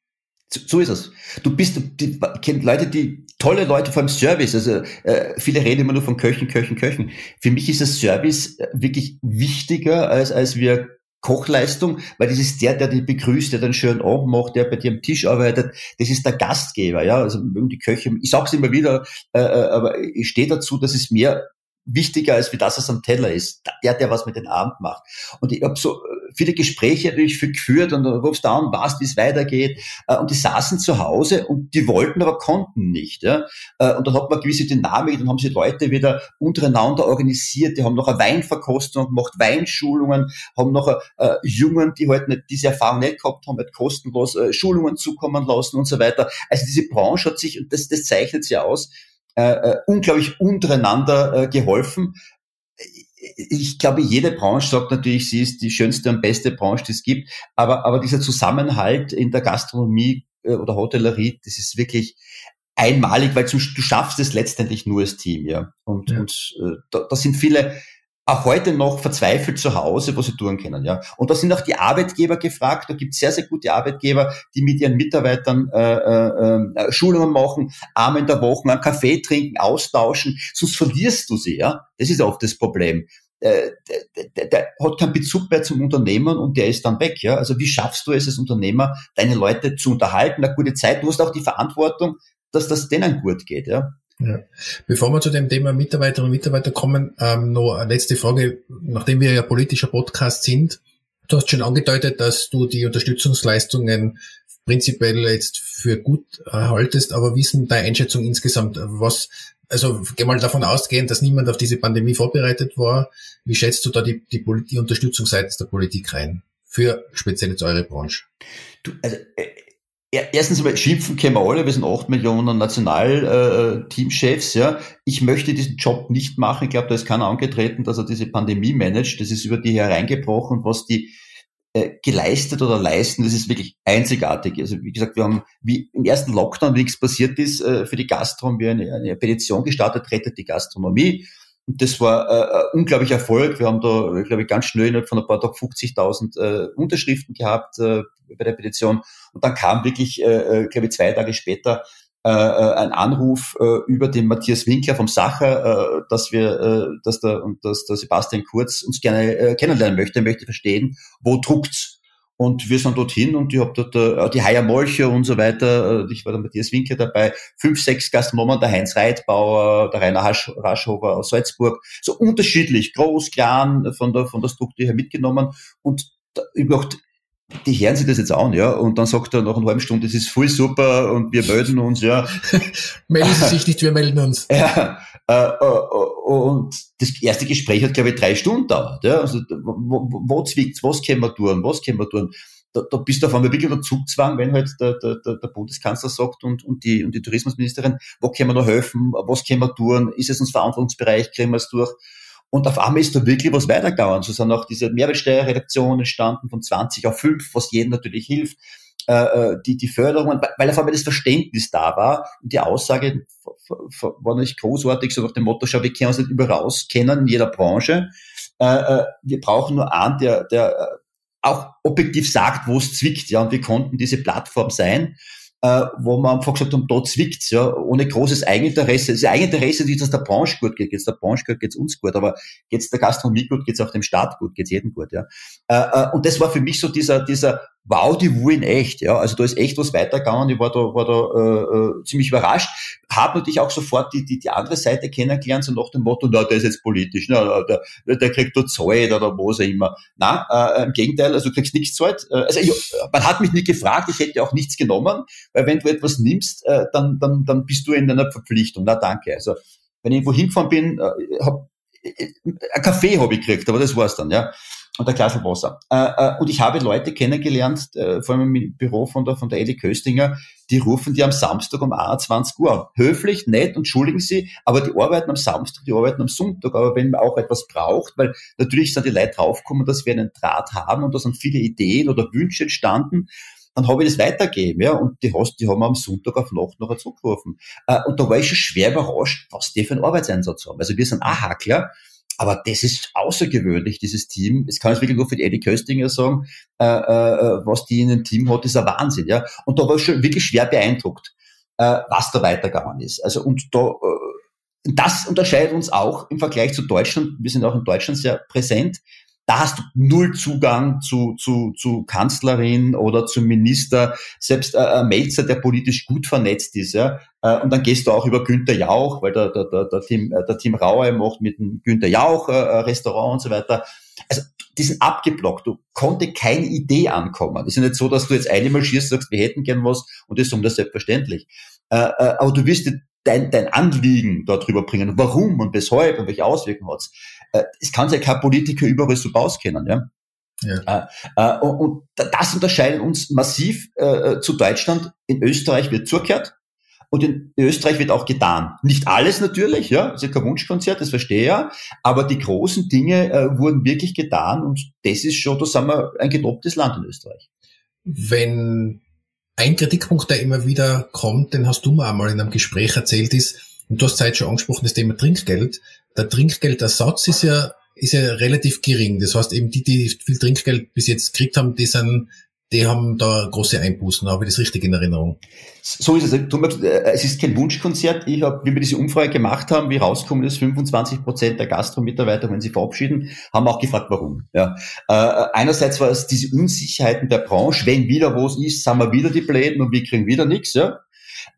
Speaker 2: So ist es. Du bist, die, kennt Leute, die tolle Leute vom Service. Also äh, viele reden immer nur von Köchen, Köchen, Köchen. Für mich ist das Service äh, wirklich wichtiger als als wir Kochleistung, weil das ist der, der dich begrüßt, der den schönen Abend macht, der bei dir am Tisch arbeitet. Das ist der Gastgeber, ja. Also die Köche. Ich sag's immer wieder, äh, äh, aber ich stehe dazu, dass es mehr wichtiger als wie das, was am Teller ist. Der, der was mit den Abend macht. Und ich habe so viele Gespräche natürlich geführt und du rufst da an, weißt, wie es weitergeht. Äh, und die saßen zu Hause und die wollten, aber konnten nicht. Ja? Äh, und dann hat man gewisse Dynamik, dann haben sie Leute wieder untereinander organisiert, die haben noch eine Weinverkostung gemacht, Weinschulungen, haben noch äh, Jungen, die halt nicht diese Erfahrung nicht gehabt haben, halt kostenlos äh, Schulungen zukommen lassen und so weiter. Also diese Branche hat sich, und das, das zeichnet sie aus, äh, äh, unglaublich untereinander geholfen ich glaube, jede Branche sagt natürlich, sie ist die schönste und beste Branche, die es gibt. Aber, aber dieser Zusammenhalt in der Gastronomie äh, oder Hotellerie, das ist wirklich einmalig, weil du schaffst es letztendlich nur als Team, ja. Und, ja. und äh, da, da sind viele auch heute noch verzweifelt zu Hause, wo sie tun können. Ja. Und da sind auch die Arbeitgeber gefragt. Da gibt es sehr, sehr gute Arbeitgeber, die mit ihren Mitarbeitern äh, äh, äh, Schulungen machen, einmal in der Woche einen Kaffee trinken, austauschen. Sonst verlierst du sie. Ja. Das ist oft das Problem. Äh, der, der, der hat keinen Bezug mehr zum Unternehmen und der ist dann weg. Ja. Also wie schaffst du es als Unternehmer, deine Leute zu unterhalten, eine gute Zeit? Du hast auch die Verantwortung, dass das denen gut geht. Ja.
Speaker 3: Ja. Bevor wir zu dem Thema Mitarbeiterinnen und Mitarbeiter kommen, ähm, noch eine letzte Frage. Nachdem wir ja politischer Podcast sind, du hast schon angedeutet, dass du die Unterstützungsleistungen prinzipiell jetzt für gut haltest, aber wie ist denn deine Einschätzung insgesamt? Was, also geh mal davon ausgehen, dass niemand auf diese Pandemie vorbereitet war. Wie schätzt du da die, die, die Unterstützung seitens der Politik rein? Für speziell jetzt eure Branche?
Speaker 2: Du, also, äh, Erstens einmal schimpfen können wir alle, wir sind acht Millionen Nationalteamchefs, ja. Ich möchte diesen Job nicht machen. Ich glaube, da ist keiner angetreten, dass er diese Pandemie managt. Das ist über die hereingebrochen, was die äh, geleistet oder leisten, das ist wirklich einzigartig. Also wie gesagt, wir haben, wie im ersten Lockdown, wie nichts passiert ist, äh, für die Gastro haben wir eine, eine Petition gestartet, rettet die Gastronomie. Und das war äh, ein unglaublicher Erfolg. Wir haben da, glaube ich, ganz schnell innerhalb von ein paar Tagen 50.000 äh, Unterschriften gehabt äh, bei der Petition. Und dann kam wirklich, äh, äh, glaube ich, zwei Tage später äh, äh, ein Anruf äh, über den Matthias Winkler vom Sacher, äh, dass wir, äh, dass der und dass der Sebastian Kurz uns gerne äh, kennenlernen möchte, möchte verstehen, wo druckt's. Und wir sind dorthin und ich habe dort äh, die Haier Molcher und so weiter, äh, ich war der Matthias Winkler dabei, fünf, sechs Gastronomen, der Heinz Reitbauer, der Rainer Raschhofer aus Salzburg, so unterschiedlich, groß, klein, von der, von der Struktur her mitgenommen und da, über die hören sich das jetzt an, ja, und dann sagt er nach einer halben Stunde, das ist voll super und wir melden uns, ja.
Speaker 3: melden Sie sich nicht, wir melden uns.
Speaker 2: Ja, und das erste Gespräch hat, glaube ich, drei Stunden dauert, ja, also wo, wo zwickt's, was können wir tun, was können wir tun. Da, da bist du auf einmal wirklich unter Zugzwang, wenn halt der, der, der Bundeskanzler sagt und, und, die, und die Tourismusministerin, wo können wir noch helfen, was können wir tun, ist es uns Verantwortungsbereich, kriegen wir es durch. Und auf einmal ist da wirklich was weitergegangen. So sind auch diese Mehrwertsteuerredaktionen entstanden von 20 auf 5, was jedem natürlich hilft. Äh, äh die, die Förderung, weil auf einmal das Verständnis da war und die Aussage war nicht großartig, so nach dem Motto, schau, wir können uns nicht überall auskennen in jeder Branche. Äh, äh, wir brauchen nur einen, der, der auch objektiv sagt, wo es zwickt, ja, und wir konnten diese Plattform sein äh, wo man einfach gesagt haben, da zwickt's, ja, ohne großes Eigeninteresse. Das Eigeninteresse ist, dass der Branche gut geht. Geht's der Branche gut, geht's uns gut, aber geht's der Gastronomie gut, geht's auch dem Staat gut, geht's jedem gut, ja. Äh, äh, und das war für mich so dieser, dieser wow, die Wuh echt, ja. Also da ist echt was weitergegangen. Ich war da, war da äh, äh, ziemlich überrascht. Habe natürlich auch sofort die, die, die andere Seite kennengelernt, so nach dem Motto, na, der ist jetzt politisch, na, der, der kriegt da Zeit oder was auch immer. Na, äh, im Gegenteil, also du kriegst nichts Zeit. Äh, also ich, man hat mich nicht gefragt, ich hätte auch nichts genommen, weil wenn du etwas nimmst, äh, dann, dann, dann bist du in einer Verpflichtung. Na, danke. Also wenn ich irgendwo hingefahren bin, äh, hab, äh, ein Kaffee habe ich gekriegt, aber das war's dann, ja und ein Glas Wasser. Äh, äh, und ich habe Leute kennengelernt, äh, vor allem im Büro von der, von der Elli Köstinger, die rufen die am Samstag um 21 Uhr Höflich, nett, entschuldigen sie, aber die arbeiten am Samstag, die arbeiten am Sonntag. Aber wenn man auch etwas braucht, weil natürlich sind die Leute draufgekommen, dass wir einen Draht haben und da sind viele Ideen oder Wünsche entstanden, dann habe ich das weitergegeben, ja, und die, hast, die haben am Sonntag auf Nacht noch zurückgerufen. Und da war ich schon schwer überrascht, was die für einen Arbeitseinsatz haben. Also wir sind auch Hackler, aber das ist außergewöhnlich, dieses Team. Das kann ich wirklich nur für die Eddie Köstinger sagen. Äh, äh, was die in dem Team hat, ist ein Wahnsinn. Ja? Und da war ich schon wirklich schwer beeindruckt, äh, was da weitergegangen ist. Also und da, äh, das unterscheidet uns auch im Vergleich zu Deutschland. Wir sind auch in Deutschland sehr präsent da hast du null Zugang zu, zu, zu Kanzlerin oder zum Minister, selbst äh, Melzer, der politisch gut vernetzt ist. Ja? Äh, und dann gehst du auch über Günter Jauch, weil der, der, der, der, Team, äh, der Team Raue macht mit dem Günter Jauch äh, Restaurant und so weiter. Also die sind abgeblockt. Du konnte keine Idee ankommen. Es ist ja nicht so, dass du jetzt einmal schierst, sagst, wir hätten gern was und das ist um das selbstverständlich. Äh, äh, aber du wirst dein, dein Anliegen darüber bringen. Warum und weshalb und welche Auswirkungen hat es. Äh, es kann sich ja kein Politiker überall so auskennen. Ja? Ja. Äh, äh, und, das unterscheidet uns massiv äh, zu Deutschland. In Österreich wird zugehört und in Österreich wird auch getan. Nicht alles natürlich, ja, das ist kein Wunschkonzert, das verstehe ich ja, aber die großen Dinge äh, wurden wirklich getan und das ist schon, da sind wir ein gedobtes Land in Österreich.
Speaker 3: Wenn ein Kritikpunkt, der immer wieder kommt, den hast du mir einmal in einem Gespräch erzählt, ist, und du hast Zeit schon angesprochen, das Thema Trinkgeld. Der Trinkgeldersatz ist ja ist ja relativ gering. Das heißt eben die, die viel Trinkgeld bis jetzt gekriegt haben, die sind die haben da große Einbußen, habe ich das richtig in Erinnerung?
Speaker 2: So ist es. Äh, es ist kein Wunschkonzert. Ich habe, wie wir diese Umfrage gemacht haben, wie rauskommen ist, 25 Prozent der Gastro-Mitarbeiter, wenn sie verabschieden, haben auch gefragt, warum. Ja. Äh, einerseits war es diese Unsicherheiten der Branche. Wenn wieder was ist, sind wir wieder die Bläden und wir kriegen wieder nichts. Ja.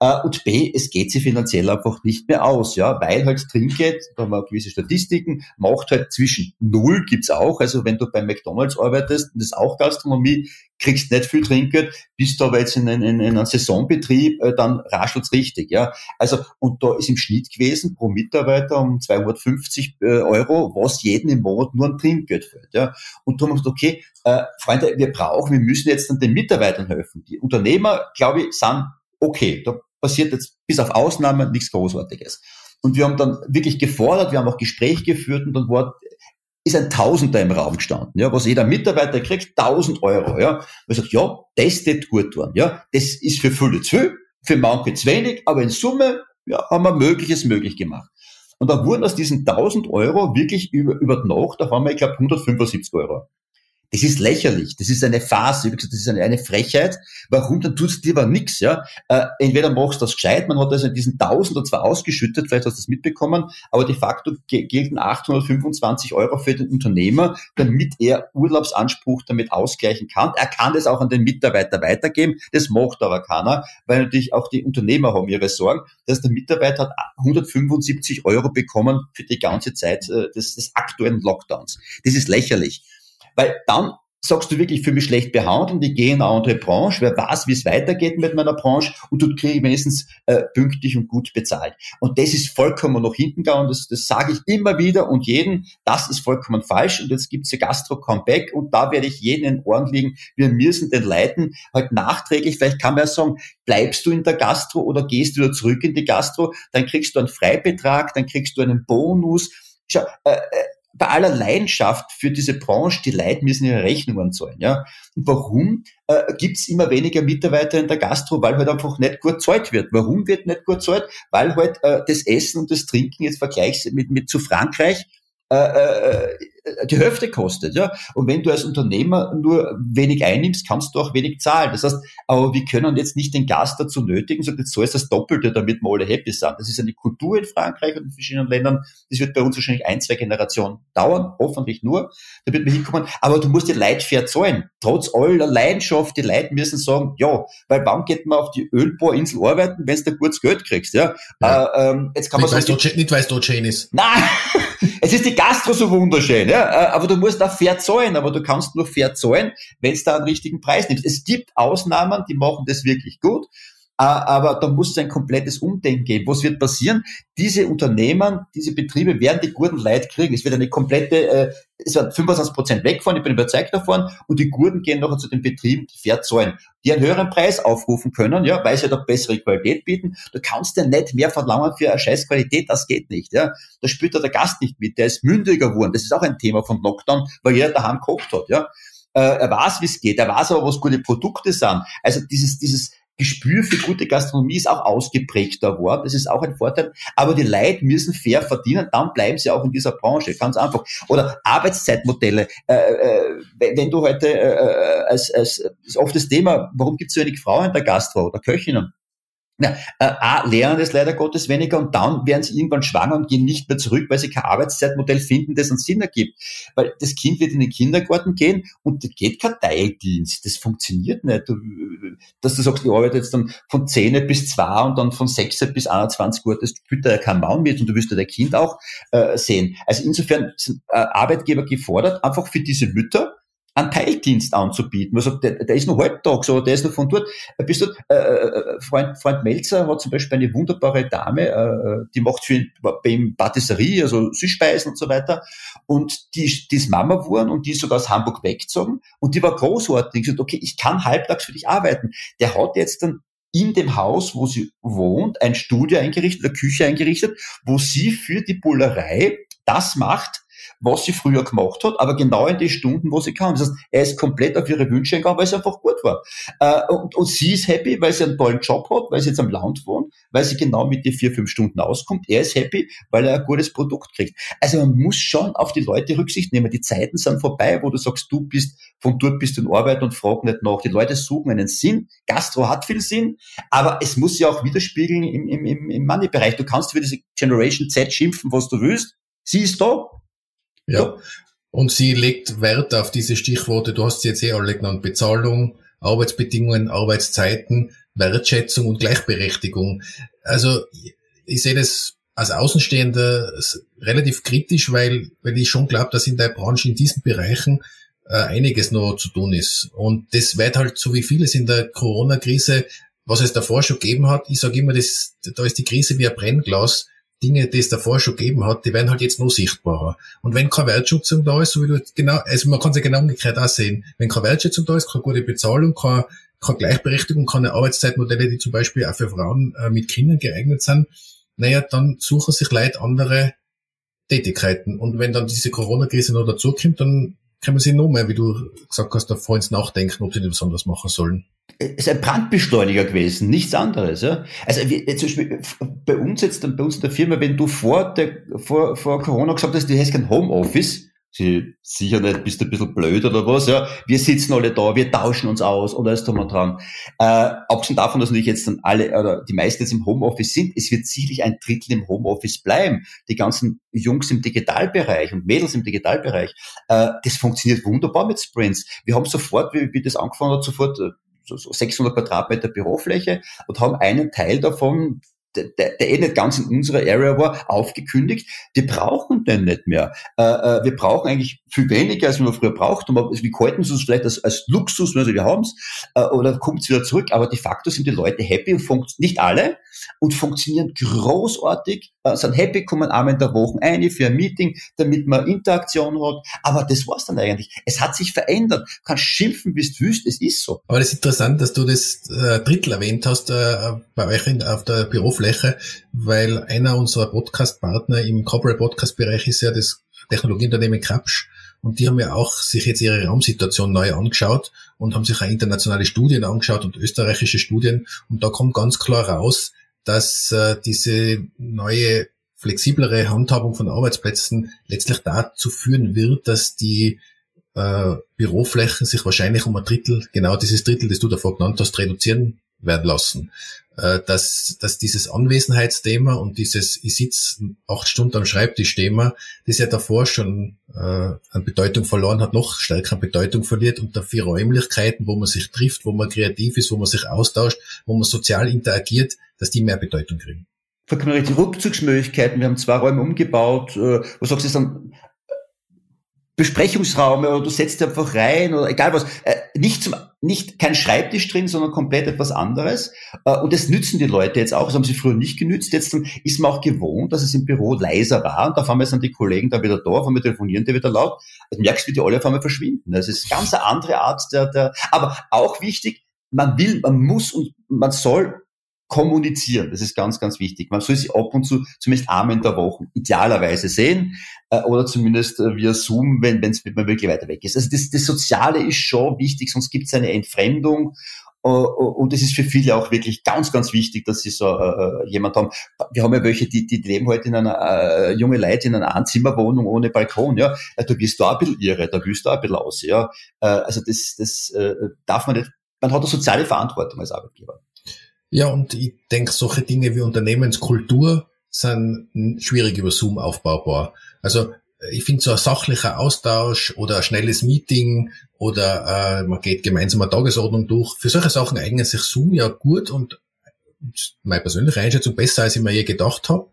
Speaker 2: Äh, und B, es geht sie finanziell einfach nicht mehr aus, ja, weil halt Trinkgeld, da haben wir gewisse Statistiken, macht halt zwischen null gibt's auch, also wenn du bei McDonalds arbeitest, das ist auch Gastronomie, kriegst nicht viel Trinkgeld, bist du aber jetzt in, in, in einem Saisonbetrieb, äh, dann raschelt's richtig, ja. Also, und da ist im Schnitt gewesen pro Mitarbeiter um 250 äh, Euro, was jeden im Monat nur an Trinkgeld fällt, ja. Und du musst, okay, äh, Freunde, wir brauchen, wir müssen jetzt dann den Mitarbeitern helfen. Die Unternehmer, glaube ich, sind okay, da passiert jetzt bis auf Ausnahmen nichts Großartiges. Und wir haben dann wirklich gefordert, wir haben auch Gespräch geführt und dann war, ist ein Tausender im Raum gestanden, ja, was jeder Mitarbeiter kriegt, 1000 Euro, ja. Ich sage, ja, das wird gut tun, ja. Das ist für viele zu viel, für manche zu wenig, aber in Summe, ja, haben wir Mögliches möglich gemacht. Und da wurden aus diesen 1000 Euro wirklich über, über die Nacht, da haben wir, ich glaube, 175 Euro. Das ist lächerlich, das ist eine Phase, das ist eine, eine Frechheit. Warum? Dann tust du dir aber nichts. Ja? Äh, entweder machst du das gescheit, man hat also diesen Tausender zwar ausgeschüttet, vielleicht hast du das mitbekommen, aber de facto gelten 825 Euro für den Unternehmer, damit er Urlaubsanspruch damit ausgleichen kann. Er kann das auch an den Mitarbeiter weitergeben, das macht aber keiner, weil natürlich auch die Unternehmer haben ihre Sorgen. dass der Mitarbeiter hat 175 Euro bekommen für die ganze Zeit äh, des, des aktuellen Lockdowns. Das ist lächerlich. Weil dann sagst du wirklich, für mich schlecht behandelt und ich gehe in eine andere Branche, wer weiß, wie es weitergeht mit meiner Branche. Und du kriegst wenigstens äh, pünktlich und gut bezahlt. Und das ist vollkommen nach hinten gegangen, das, das sage ich immer wieder und jeden, das ist vollkommen falsch. Und jetzt gibt's ja Gastro-Comeback und da werde ich jeden in den Ohren liegen, wir müssen den Leuten halt nachträglich, vielleicht kann man ja sagen, bleibst du in der Gastro oder gehst du wieder zurück in die Gastro, dann kriegst du einen Freibetrag, dann kriegst du einen Bonus, Schau, äh, äh bei aller Leidenschaft für diese Branche, die Leute müssen ihre Rechnungen zahlen. Ja? Und warum äh, gibt's immer weniger Mitarbeiter in der Gastro? Weil halt einfach nicht gut zahlt wird. Warum wird nicht gut zahlt? Weil halt äh, das Essen und das Trinken jetzt vergleichs mit, mit zu Frankreich äh, äh, die Hälfte kostet. Ja? Und wenn du als Unternehmer nur wenig einnimmst, kannst du auch wenig zahlen. Das heißt, aber wir können jetzt nicht den Gast dazu nötigen, so jetzt ist das Doppelte, damit wir alle happy sind. Das ist eine Kultur in Frankreich und in verschiedenen Ländern. Das wird bei uns wahrscheinlich ein, zwei Generationen dauern, hoffentlich nur, damit wir hinkommen. Aber du musst die Leute fair zahlen. Trotz aller Leidenschaft, die Leute müssen sagen, ja, weil wann geht man auf die Ölbohrinsel arbeiten, wenn du da gutes Geld kriegst, ja? ja. Äh, ähm, jetzt kann man
Speaker 3: nicht, weiß, nicht weil es dort schön ist.
Speaker 2: Nein! es ist die Gastro so wunderschön, ja, äh, aber du musst auch fair zahlen, aber du kannst nur fair zahlen, wenn du da einen richtigen Preis nimmst. Es gibt Ausnahmen, die machen das wirklich gut, aber da muss es ein komplettes Umdenken geben. Was wird passieren? Diese Unternehmen, diese Betriebe werden die guten Leute kriegen. Es wird eine komplette, äh, es wird 25 Prozent wegfahren, ich bin überzeugt davon, und die Gurten gehen nachher zu den Betrieben, die fair zahlen, die einen höheren Preis aufrufen können, ja, weil sie da bessere Qualität bieten. Du kannst ja nicht mehr verlangen für eine scheiß Qualität, das geht nicht, ja. Da spielt ja der Gast nicht mit, der ist mündiger geworden. Das ist auch ein Thema von Lockdown, weil jeder daheim gekocht hat, ja. Äh, er weiß, wie es geht, er weiß aber, was gute Produkte sind. Also dieses, dieses, Gespür für gute Gastronomie ist auch ausgeprägter geworden. Das ist auch ein Vorteil. Aber die Leute müssen fair verdienen, dann bleiben sie auch in dieser Branche. Ganz einfach. Oder Arbeitszeitmodelle. Äh, äh, wenn du heute äh, äh als, als ist oft das Thema, warum gibt es so wenig Frauen in der Gastro oder Köchinnen? Na, äh, A, lernen es leider Gottes weniger und dann werden sie irgendwann schwanger und gehen nicht mehr zurück, weil sie kein Arbeitszeitmodell finden, das einen Sinn ergibt. Weil das Kind wird in den Kindergarten gehen und da geht kein Teildienst. Das funktioniert nicht. Du, dass du sagst, ich arbeite jetzt dann von 10 bis 2 und dann von 6 bis 21 Uhr, das fühlt ja kein Mann mit und du wirst ja dein Kind auch äh, sehen. Also insofern sind äh, Arbeitgeber gefordert, einfach für diese Mütter, einen Teildienst anzubieten. Also der, der ist nur halbtags oder der ist nur von dort. Bist du, äh, äh, Freund, Freund Melzer hat zum Beispiel eine wunderbare Dame, äh, die macht für ihn beim Patisserie, also Süßspeisen und so weiter. Und die, die ist Mama geworden und die ist sogar aus Hamburg weggezogen und die war großartig. Ich gesagt, okay, ich kann halbtags für dich arbeiten. Der hat jetzt dann in dem Haus, wo sie wohnt, ein Studio eingerichtet, eine Küche eingerichtet, wo sie für die Bullerei das macht, was sie früher gemacht hat, aber genau in die Stunden, wo sie kann. Das heißt, er ist komplett auf ihre Wünsche eingegangen, weil es einfach gut war. Äh, und, und sie ist happy, weil sie einen tollen Job hat, weil sie jetzt am Land wohnt, weil sie genau mit den vier, fünf Stunden auskommt. Er ist happy, weil er ein gutes Produkt kriegt. Also man muss schon auf die Leute Rücksicht nehmen. Die Zeiten sind vorbei, wo du sagst, du bist von dort bist du in Arbeit und frag nicht nach. Die Leute suchen einen Sinn. Gastro hat viel Sinn, aber es muss ja auch widerspiegeln im, im, im Money-Bereich. Du kannst für diese Generation Z schimpfen, was du willst. Sie ist da,
Speaker 3: ja. Und sie legt Wert auf diese Stichworte, du hast sie jetzt eh alle genannt, Bezahlung, Arbeitsbedingungen, Arbeitszeiten, Wertschätzung und Gleichberechtigung. Also ich sehe das als Außenstehender relativ kritisch, weil, weil ich schon glaube, dass in der Branche in diesen Bereichen äh, einiges noch zu tun ist. Und das wird halt so wie vieles in der Corona-Krise, was es davor schon gegeben hat. Ich sage immer, das, da ist die Krise wie ein Brennglas Dinge, die es davor schon gegeben hat, die werden halt jetzt noch sichtbarer. Und wenn keine Wertschätzung da ist, so wie du genau, also man kann es ja genau umgekehrt auch sehen, wenn keine Wertschätzung da ist, keine gute Bezahlung, keine, keine Gleichberechtigung, keine Arbeitszeitmodelle, die zum Beispiel auch für Frauen äh, mit Kindern geeignet sind, naja, dann suchen sich Leute andere Tätigkeiten. Und wenn dann diese Corona-Krise noch dazukommt, dann man sich noch mehr, wie du gesagt hast, davor ins Nachdenken, ob sie das anders machen sollen
Speaker 2: ist ein Brandbeschleuniger gewesen, nichts anderes. Ja? Also wie, zum Beispiel bei uns jetzt, bei uns in der Firma, wenn du vor, der, vor, vor Corona gesagt hast, du hast kein Homeoffice, Sie sicher nicht, bist du ein bisschen blöd oder was, ja. Wir sitzen alle da, wir tauschen uns aus und alles drum und dran. Äh, abgesehen davon, dass natürlich jetzt dann alle, oder die meisten jetzt im Homeoffice sind, es wird sicherlich ein Drittel im Homeoffice bleiben. Die ganzen Jungs im Digitalbereich und Mädels im Digitalbereich, äh, das funktioniert wunderbar mit Sprints. Wir haben sofort, wie, wie das angefangen hat, sofort äh, so, so 600 Quadratmeter Bürofläche und haben einen Teil davon der, der eh nicht ganz in unserer Area war, aufgekündigt. Wir brauchen den nicht mehr. Äh, äh, wir brauchen eigentlich viel weniger, als wir früher brauchten. Wir halten uns vielleicht als, als Luxus, also wir haben es, äh, oder kommt es wieder zurück. Aber de facto sind die Leute happy und funktionieren, nicht alle, und funktionieren großartig, äh, sind happy, kommen einmal in der Woche ein für ein Meeting, damit man Interaktion hat. Aber das war's dann eigentlich. Es hat sich verändert. Du kannst schimpfen, wie du willst, es ist so.
Speaker 3: Aber das ist interessant, dass du das äh, Drittel erwähnt hast bei euch auf der Bürofläche Fläche, weil einer unserer Podcast-Partner im Corporate Podcast-Bereich ist ja das Technologieunternehmen Krapsch. Und die haben ja auch sich jetzt ihre Raumsituation neu angeschaut und haben sich auch internationale Studien angeschaut und österreichische Studien. Und da kommt ganz klar raus, dass äh, diese neue flexiblere Handhabung von Arbeitsplätzen letztlich dazu führen wird, dass die äh, Büroflächen sich wahrscheinlich um ein Drittel, genau dieses Drittel, das du davor genannt hast, reduzieren werden lassen. Äh, dass, dass dieses Anwesenheitsthema und dieses Ich sitze acht Stunden am Schreibtisch-Thema, das ja davor schon äh, an Bedeutung verloren hat, noch stärker an Bedeutung verliert und dafür Räumlichkeiten, wo man sich trifft, wo man kreativ ist, wo man sich austauscht, wo man sozial interagiert, dass die mehr Bedeutung kriegen.
Speaker 2: Die Rückzugsmöglichkeiten, wir haben zwei Räume umgebaut, äh, wo sagst du dann Besprechungsraum oder du setzt einfach rein oder egal was. Äh, nicht zum, nicht kein Schreibtisch drin, sondern komplett etwas anderes. Äh, und das nützen die Leute jetzt auch. Das haben sie früher nicht genützt. Jetzt ist man auch gewohnt, dass es im Büro leiser war. Und da fahren wir dann die Kollegen da wieder da, auf einmal telefonieren die wieder laut. Also merkst, wie die alle auf einmal verschwinden. Das ist ganz eine andere Art der, der, aber auch wichtig, man will, man muss und man soll kommunizieren. Das ist ganz, ganz wichtig. Man soll sich ab und zu, zumindest einmal in der Woche, idealerweise sehen äh, oder zumindest äh, via Zoom, wenn es wirklich weiter weg ist. Also das, das Soziale ist schon wichtig, sonst gibt es eine Entfremdung äh, und es ist für viele auch wirklich ganz, ganz wichtig, dass sie so äh, jemand haben. Wir haben ja welche, die, die leben heute halt in einer äh, junge Leute in einer Einzimmerwohnung ohne Balkon. Ja, da bist du auch ein bisschen irre, da willst du auch ein bisschen aus. Ja, äh, also das, das äh, darf man nicht. Man hat eine soziale Verantwortung als Arbeitgeber.
Speaker 3: Ja, und ich denke, solche Dinge wie Unternehmenskultur sind schwierig über Zoom aufbaubar. Also ich finde so ein sachlicher Austausch oder ein schnelles Meeting oder äh, man geht gemeinsam eine Tagesordnung durch. Für solche Sachen eignet sich Zoom ja gut und meine persönliche Einschätzung besser, als ich mir je gedacht habe.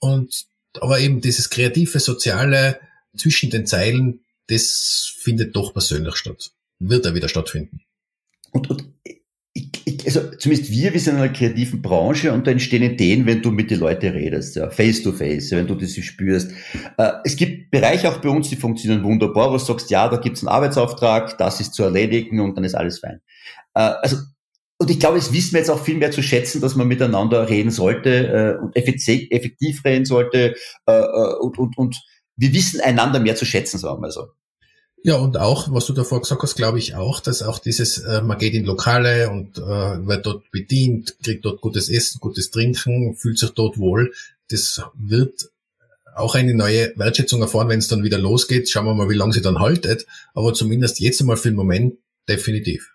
Speaker 3: Und aber eben dieses kreative, soziale zwischen den Zeilen, das findet doch persönlich statt. Wird er wieder stattfinden.
Speaker 2: Und, und also zumindest wir, wir sind in einer kreativen Branche und da entstehen Ideen, wenn du mit den Leuten redest, ja, face to face, wenn du das spürst. Äh, es gibt Bereiche auch bei uns, die funktionieren wunderbar, wo du sagst, ja, da gibt's einen Arbeitsauftrag, das ist zu erledigen und dann ist alles fein. Äh, also und ich glaube, es wissen wir jetzt auch viel mehr zu schätzen, dass man miteinander reden sollte äh, und effektiv reden sollte äh, äh, und, und, und wir wissen einander mehr zu schätzen, sagen wir mal so.
Speaker 3: Ja, und auch, was du davor gesagt hast, glaube ich auch, dass auch dieses, äh, man geht in Lokale und äh, wird dort bedient, kriegt dort gutes Essen, gutes Trinken, fühlt sich dort wohl. Das wird auch eine neue Wertschätzung erfahren, wenn es dann wieder losgeht. Schauen wir mal, wie lange sie dann haltet. Aber zumindest jetzt einmal für den Moment definitiv.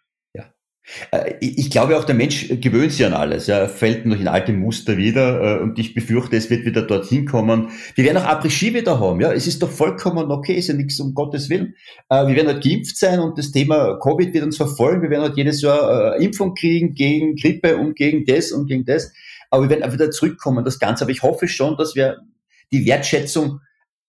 Speaker 2: Äh, ich glaube auch, der Mensch gewöhnt sich an alles. Er fällt noch in alte Muster wieder äh, und ich befürchte, es wird wieder dorthin kommen. Wir werden auch Après-Ski wieder haben. Ja, es ist doch vollkommen okay, ist ja nichts um Gottes Willen. Äh, wir werden halt geimpft sein und das Thema Covid wird uns verfolgen. Wir werden halt jedes Jahr Impfung kriegen gegen Grippe und gegen das und gegen das. Aber wir werden auch wieder zurückkommen, das Ganze. Aber ich hoffe schon, dass wir die Wertschätzung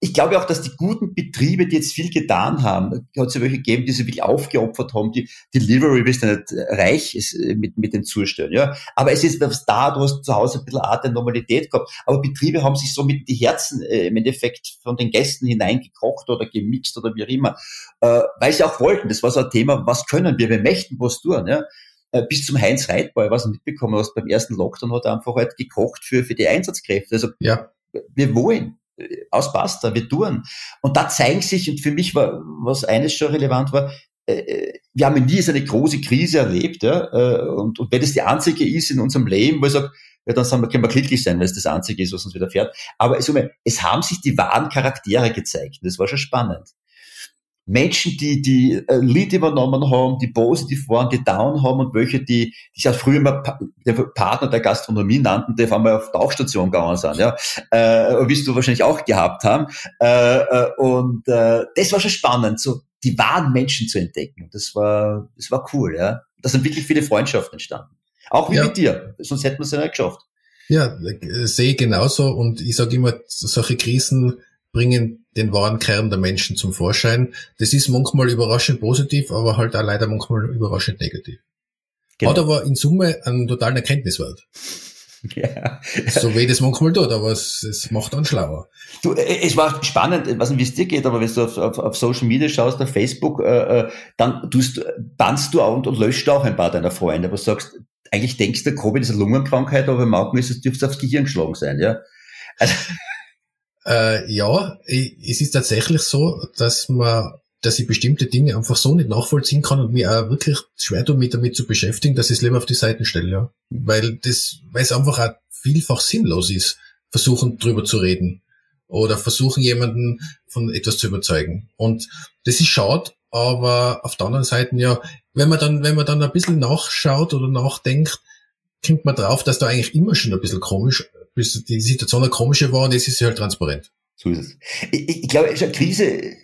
Speaker 2: ich glaube auch, dass die guten Betriebe, die jetzt viel getan haben, hat es ja welche gegeben, die sich wirklich aufgeopfert haben, die Delivery bist ja nicht reich ist äh, mit, mit den Zustellen, ja. Aber es ist was da, du hast zu Hause ein bisschen Art der Normalität gehabt. Aber Betriebe haben sich so mit die Herzen äh, im Endeffekt von den Gästen hineingekocht oder gemixt oder wie auch immer, äh, weil sie auch wollten. Das war so ein Thema, was können wir? Wir möchten was tun, ja äh, bis zum Heinz Reitbauer, was mitbekommen hast, beim ersten Lockdown hat er einfach halt gekocht für, für die Einsatzkräfte. Also ja. wir wollen aus Basta, wir tun. Und da zeigen sich, und für mich war, was eines schon relevant war, äh, äh, wir haben nie so eine große Krise erlebt, ja, äh, und, und wenn das die einzige ist in unserem Leben, wo ich sage, ja, dann sagen wir, können wir glücklich sein, wenn es das einzige ist, was uns wieder fährt. Aber es, es haben sich die wahren Charaktere gezeigt. Das war schon spannend. Menschen, die die äh, Lead übernommen haben, die positiv waren, die down haben und welche, die, die sich früher pa der Partner der Gastronomie nannten, die auf einmal auf Tauchstation gegangen sind, ja, äh, wirst du wahrscheinlich auch gehabt haben. Äh, äh, und äh, das war schon spannend, so die wahren Menschen zu entdecken. Das war, das war cool, ja. Da sind wirklich viele Freundschaften entstanden. Auch wie ja. mit dir, sonst hätten wir es ja nicht geschafft.
Speaker 3: Ja, äh, sehe ich genauso und ich sage immer, solche Krisen bringen den wahren Kern der Menschen zum Vorschein. Das ist manchmal überraschend positiv, aber halt auch leider manchmal überraschend negativ. Genau. Hat aber in Summe einen totalen Erkenntniswert. Ja. So wie das manchmal tut, aber es, es macht dann schlauer.
Speaker 2: Du, äh, es war spannend, ich weiß nicht, wie es dir geht, aber wenn du auf, auf, auf Social Media schaust, auf Facebook, äh, äh dann tust, bannst du auch und, und löscht auch ein paar deiner Freunde, aber sagst, eigentlich denkst du, Covid ist eine Lungenkrankheit, aber im Augen ist es dürfte aufs Gehirn geschlagen sein, ja. Also,
Speaker 3: äh, ja, es ist tatsächlich so, dass man, dass ich bestimmte Dinge einfach so nicht nachvollziehen kann und mir auch wirklich schwer tue, mich damit zu beschäftigen, dass ich es lieber auf die Seiten stelle, ja. Weil das, weil es einfach auch vielfach sinnlos ist, versuchen drüber zu reden oder versuchen jemanden von etwas zu überzeugen. Und das ist schade, aber auf der anderen Seite ja, wenn man dann, wenn man dann ein bisschen nachschaut oder nachdenkt, kommt man drauf, dass da eigentlich immer schon ein bisschen komisch bis die Situation eine komische war und jetzt ist sie halt transparent.
Speaker 2: So ist es. Ich, ich glaube, Krise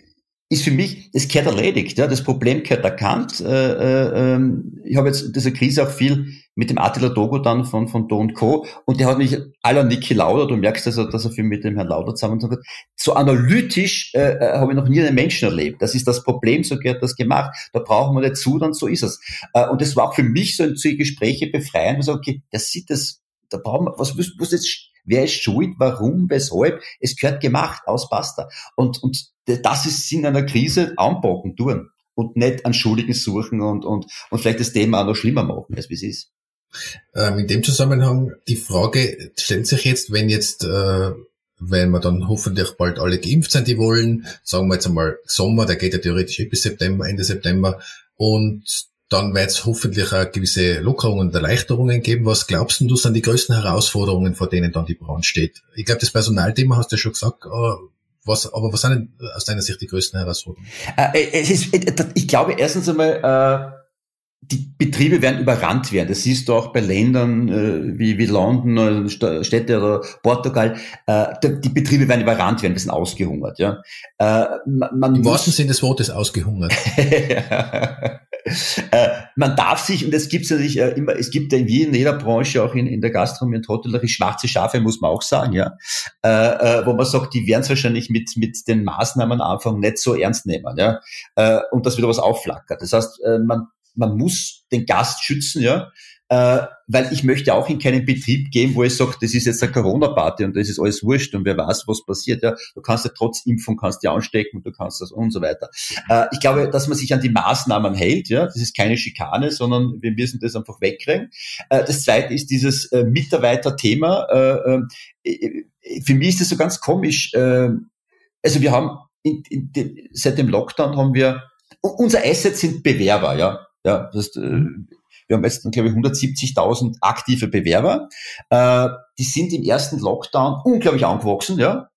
Speaker 2: ist für mich, es gehört erledigt. Ja, das Problem gehört erkannt. Äh, äh, ähm, ich habe jetzt diese Krise auch viel mit dem Attila Dogo dann von, von Do Co. Und der hat mich aller Niki Lauder, du merkst, dass er, dass er viel mit dem Herrn Lauder zusammen hat. So analytisch äh, äh, habe ich noch nie einen Menschen erlebt. Das ist das Problem, so gehört das gemacht. Da brauchen wir nicht zu, dann so ist es. Äh, und das war auch für mich so ein Gespräche befreien, wo ich sage, okay, der sieht das da brauchen wir, was muss, muss jetzt, wer ist schuld, warum, weshalb? Es gehört gemacht, aus Basta. Und, und das ist in einer Krise anpacken, tun. Und nicht an Schuldigen suchen und, und, und vielleicht das Thema auch noch schlimmer machen, als wie es ist.
Speaker 3: Ähm, in dem Zusammenhang, die Frage stellt sich jetzt, wenn jetzt, äh, wenn wir dann hoffentlich bald alle geimpft sind, die wollen, sagen wir jetzt einmal Sommer, der geht ja theoretisch eh bis September, Ende September, und dann wird es hoffentlich auch gewisse Lockerungen und Erleichterungen geben. Was glaubst du, sind die größten Herausforderungen, vor denen dann die Branche steht? Ich glaube, das Personalthema hast du ja schon gesagt. Was, aber was sind denn aus deiner Sicht die größten Herausforderungen?
Speaker 2: Äh, es ist, ich glaube erstens einmal, äh, die Betriebe werden überrannt werden. Das siehst du auch bei Ländern äh, wie, wie London, äh, Städte oder Portugal. Äh, die Betriebe werden überrannt werden, wir sind ausgehungert. Ja.
Speaker 3: Äh, man Im wahrsten Sinne des Wortes ausgehungert.
Speaker 2: äh, man darf sich, und es gibt natürlich äh, immer, es gibt ja in jeder Branche, auch in, in der Gastronomie und Hotellerie, schwarze Schafe, muss man auch sagen, ja, äh, äh, wo man sagt, die werden es wahrscheinlich mit, mit den Maßnahmen am Anfang nicht so ernst nehmen, ja, und dass wieder was aufflackert. Das heißt, man man muss den Gast schützen, ja, äh, weil ich möchte auch in keinen Betrieb gehen, wo ich sage, das ist jetzt eine Corona-Party und das ist alles wurscht und wer weiß, was passiert. Ja, du kannst ja trotz Impfung kannst ja anstecken, du kannst das und so weiter. Äh, ich glaube, dass man sich an die Maßnahmen hält, ja, das ist keine Schikane, sondern wir müssen das einfach wegkriegen. Äh, das zweite ist dieses äh, Mitarbeiter-Thema. Äh, äh, für mich ist das so ganz komisch. Äh, also wir haben in, in, in, seit dem Lockdown haben wir unser Asset sind Bewerber, ja. Ja, das, äh, wir haben jetzt, glaube ich, 170.000 aktive Bewerber. Äh, die sind im ersten Lockdown unglaublich angewachsen, ja.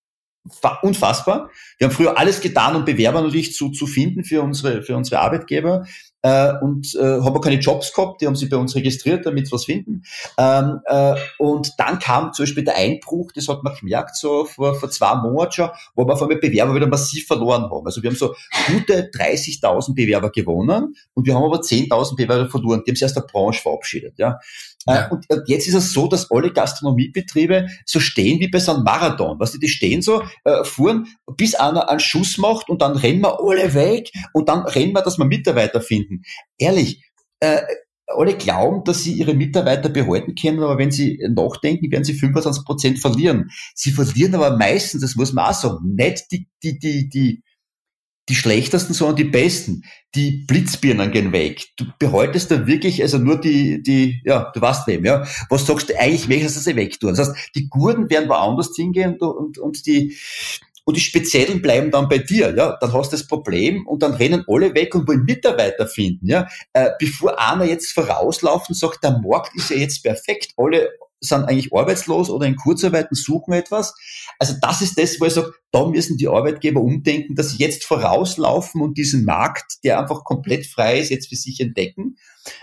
Speaker 2: Unfassbar. Wir haben früher alles getan, um Bewerber natürlich zu, zu finden für unsere, für unsere Arbeitgeber äh, und äh, haben auch keine Jobs gehabt, die haben sich bei uns registriert, damit sie was finden. Ähm, äh, und dann kam zum Beispiel der Einbruch, das hat man gemerkt, so vor, vor zwei Monaten schon, wo wir auf einmal Bewerber wieder massiv verloren haben. Also wir haben so gute 30.000 Bewerber gewonnen und wir haben aber 10.000 Bewerber verloren. Die haben sich aus der Branche verabschiedet. Ja. Äh, ja. Und jetzt ist es so, dass alle Gastronomiebetriebe so stehen wie bei so einem Marathon. Weißt du, die stehen so, äh, fuhren, bis einer einen Schuss macht und dann rennen wir alle weg und dann rennen wir, dass wir Mitarbeiter finden. Ehrlich, äh, alle glauben, dass sie ihre Mitarbeiter behalten können, aber wenn sie nachdenken, werden sie 25 Prozent verlieren. Sie verlieren aber meistens, das muss man auch sagen, nicht die, die, die, die, die schlechtesten, sondern die besten. Die Blitzbirnen gehen weg. Du behaltest da wirklich, also nur die, die, ja, du weißt wem, ja. Was sagst du eigentlich, du sie wegtun? Das heißt, die Gurden werden woanders hingehen und, und, und die, und die Speziellen bleiben dann bei dir, ja, dann hast du das Problem und dann rennen alle weg und wollen Mitarbeiter finden, ja, äh, bevor einer jetzt vorauslaufen sagt, der Markt ist ja jetzt perfekt, alle sind eigentlich arbeitslos oder in Kurzarbeiten suchen etwas. Also das ist das, wo ich sage, da müssen die Arbeitgeber umdenken, dass sie jetzt vorauslaufen und diesen Markt, der einfach komplett frei ist, jetzt für sich entdecken.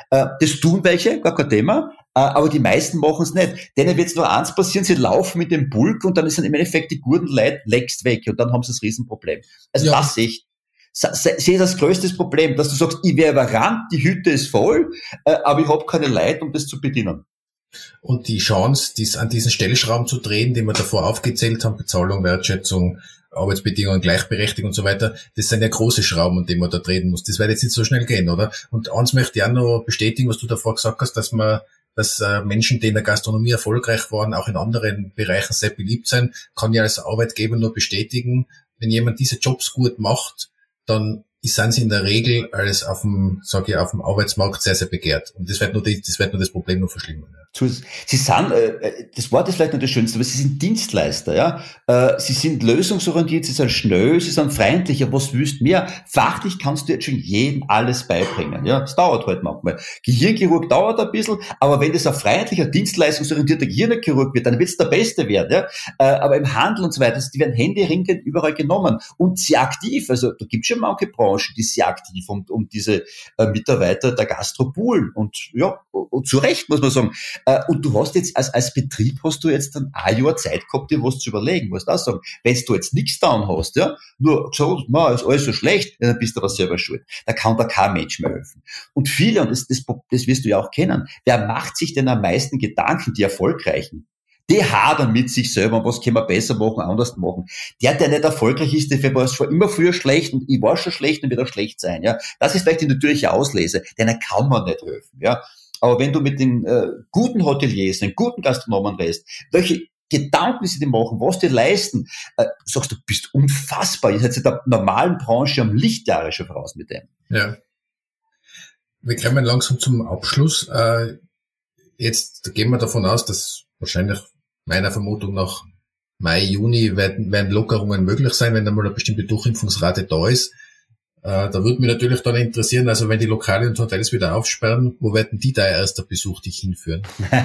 Speaker 2: Äh, das tun welche, gar kein Thema, äh, aber die meisten machen es nicht. Denen wird es nur eins passieren, sie laufen mit dem Bulk und dann ist dann im Endeffekt die Gurdenleit längst weg und dann haben sie das Riesenproblem. Also ja. das sehe ich sehe das größte Problem, dass du sagst, ich wäre überrannt, die Hütte ist voll, äh, aber ich habe keine Leid, um das zu bedienen.
Speaker 3: Und die Chance, dies an diesen Stellschrauben zu drehen, die wir davor aufgezählt haben, Bezahlung, Wertschätzung, Arbeitsbedingungen, Gleichberechtigung und so weiter, das sind ja große Schrauben, an denen man da drehen muss. Das wird jetzt nicht so schnell gehen, oder? Und eins möchte ich auch noch bestätigen, was du davor gesagt hast, dass man dass äh, Menschen, die in der Gastronomie erfolgreich waren, auch in anderen Bereichen sehr beliebt sein, kann ja als Arbeitgeber nur bestätigen, wenn jemand diese Jobs gut macht, dann sind sie in der Regel als auf dem, sage ich, auf dem Arbeitsmarkt sehr, sehr begehrt. Und das wird nur, die, das, wird nur das Problem noch verschlimmern.
Speaker 2: Ja. Sie sind, äh, äh, das Wort ist vielleicht nicht das Schönste, aber sie sind Dienstleister, ja. Äh, sie sind lösungsorientiert, sie sind schnell, sie sind freundlich, ja, was willst mehr? Fachlich kannst du jetzt schon jedem alles beibringen, ja. Das dauert halt manchmal. Gehirnchirurg dauert ein bisschen, aber wenn das ein freundlicher, dienstleistungsorientierter Gehirnchirurg wird, dann wird es der Beste werden, ja. Äh, aber im Handel und so weiter, die werden händeringend überall genommen und sehr aktiv. Also, da gibt es schon manche Branchen, Branche, die sehr aktiv um, um diese äh, Mitarbeiter der Gastropool. Und ja, und zu Recht muss man sagen. Äh, und du hast jetzt als, als Betrieb hast du jetzt dann ein Jahr Zeit gehabt, dir was zu überlegen, musst auch sagen. Wenn du jetzt nichts down hast, ja, nur gesagt, na, ist alles so schlecht, dann bist du aber selber schuld. Da kann da kein Mensch mehr helfen. Und viele, und das, das, das wirst du ja auch kennen, wer macht sich denn am meisten Gedanken, die Erfolgreichen? Die hadern mit sich selber, was können wir besser machen, anders machen. Der, der nicht erfolgreich ist, der war es immer früher schlecht und ich war schon schlecht und wird auch schlecht sein. Ja, Das ist vielleicht die natürliche Auslese, denen kann man nicht helfen. Ja, Aber wenn du mit den äh, guten Hoteliers, den guten Gastronomen redest, welche Gedanken sie dir machen, was die leisten, äh, sagst du, bist unfassbar. Ihr seid in der normalen Branche am Lichtjahre schon voraus mit dem.
Speaker 3: Ja. Wir kommen langsam zum Abschluss. Äh, jetzt gehen wir davon aus, dass wahrscheinlich meiner Vermutung nach Mai, Juni werden, werden Lockerungen möglich sein, wenn einmal eine bestimmte Durchimpfungsrate da ist. Äh, da würde mich natürlich dann interessieren, also wenn die Lokale und Hotels wieder aufsperren, wo werden die da erster Besuch dich hinführen?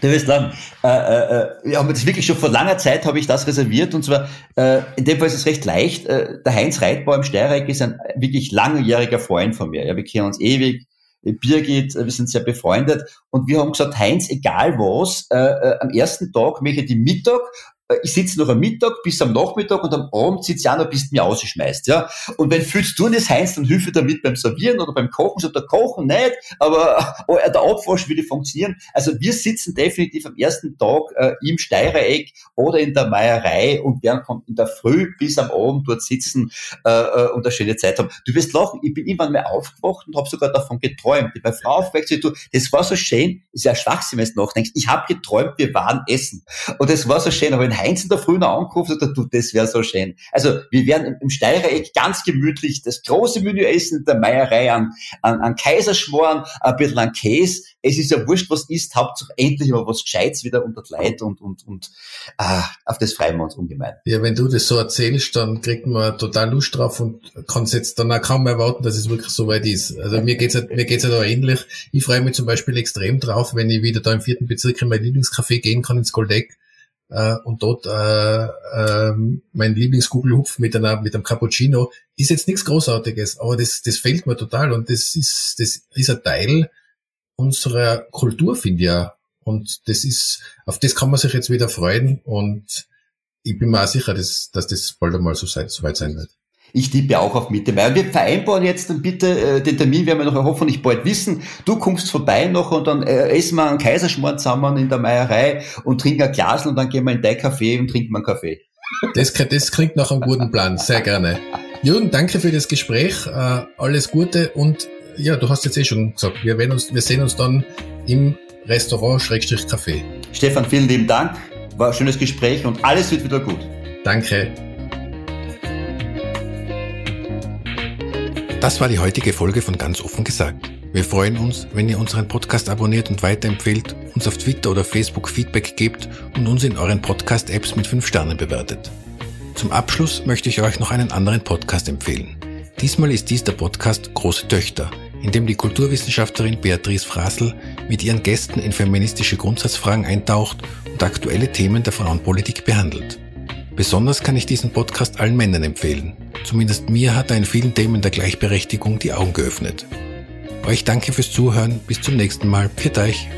Speaker 2: Du wirst sagen, äh, äh, äh, ja, das wirklich schon vor langer Zeit habe ich das reserviert und zwar, äh, in dem Fall ist es recht leicht. Äh, der Heinz Reitbau im Steyrreich ist ein wirklich langjähriger Freund von mir. Ja, wir kennen uns ewig Birgit, wir sind sehr befreundet. Und wir haben gesagt, Heinz, egal was, äh, äh, am ersten Tag möchte ich die Mittag äh, ich sitze noch am Mittag bis am Nachmittag und am Abend sitze ich auch noch, bis du mich ausschmeißt, ja. Und wenn viel zu tun ist, Heinz, dann hilfe damit beim Servieren oder beim Kochen, so der Kochen nicht, aber oh, der Abwasch würde funktionieren. Also wir sitzen definitiv am ersten Tag äh, im Steirereck oder in der Meierei und werden von in der Früh bis am Abend dort sitzen äh, äh, und eine schöne Zeit haben. Du wirst lachen, ich bin irgendwann mal aufgewacht und habe sogar davon geträumt. Meine Frau aufweckt du, das war so schön, ist ja Schwachsinn, wenn du nachdenkst, ich habe geträumt, wir waren essen. Und das war so schön, aber in Heinz in der Früh noch angerufen und du, das wäre so schön. Also wir werden im Steirereck ganz gemütlich das große Menü essen, der Meierei an, an, an Kaiserschmoren, ein bisschen an Käse. Es ist ja wurscht, was ist, Hauptsache endlich mal was Gescheites wieder unter Leid und, und, und ah, auf das freuen wir uns ungemein.
Speaker 3: Ja, wenn du das so erzählst, dann kriegt man total Lust drauf und kann jetzt dann auch kaum erwarten, dass es wirklich so weit ist. Also mir geht's ja, mir geht's ja da ähnlich. Ich freue mich zum Beispiel extrem drauf, wenn ich wieder da im vierten Bezirk in mein Lieblingscafé gehen kann, ins Goldeck äh, und dort äh, äh, mein Lieblingskugelhupf mit einer mit einem Cappuccino ist jetzt nichts Großartiges, aber das das fehlt mir total und das ist das ist ein Teil unserer Kultur, finde ich ja. Und das ist auf das kann man sich jetzt wieder freuen und ich bin mir auch sicher, dass, dass das bald einmal so weit sein wird.
Speaker 2: Ich tippe auch auf Mitte Mai. Und wir vereinbaren jetzt dann bitte, äh, den Termin werden wir noch hoffentlich bald wissen. Du kommst vorbei noch und dann äh, essen wir einen Kaiserschmarrn zusammen in der Meierei und trinken ein Glas und dann gehen wir in dein Café und trinken einen Kaffee.
Speaker 3: Das, das klingt nach einem guten Plan. Sehr gerne. Jürgen, danke für das Gespräch. Äh, alles Gute und ja, du hast jetzt eh schon gesagt, wir, werden uns, wir sehen uns dann im Restaurant Schrägstrich Café.
Speaker 2: Stefan, vielen lieben Dank. War ein schönes Gespräch und alles wird wieder gut.
Speaker 3: Danke. Das war die heutige Folge von Ganz offen gesagt. Wir freuen uns, wenn ihr unseren Podcast abonniert und weiterempfehlt, uns auf Twitter oder Facebook Feedback gebt und uns in euren Podcast-Apps mit 5 Sternen bewertet. Zum Abschluss möchte ich euch noch einen anderen Podcast empfehlen. Diesmal ist dies der Podcast Große Töchter, in dem die Kulturwissenschaftlerin Beatrice Frasel mit ihren Gästen in feministische Grundsatzfragen eintaucht und aktuelle Themen der Frauenpolitik behandelt. Besonders kann ich diesen Podcast allen Männern empfehlen. Zumindest mir hat er in vielen Themen der Gleichberechtigung die Augen geöffnet. Euch danke fürs Zuhören. Bis zum nächsten Mal. Pfiat euch.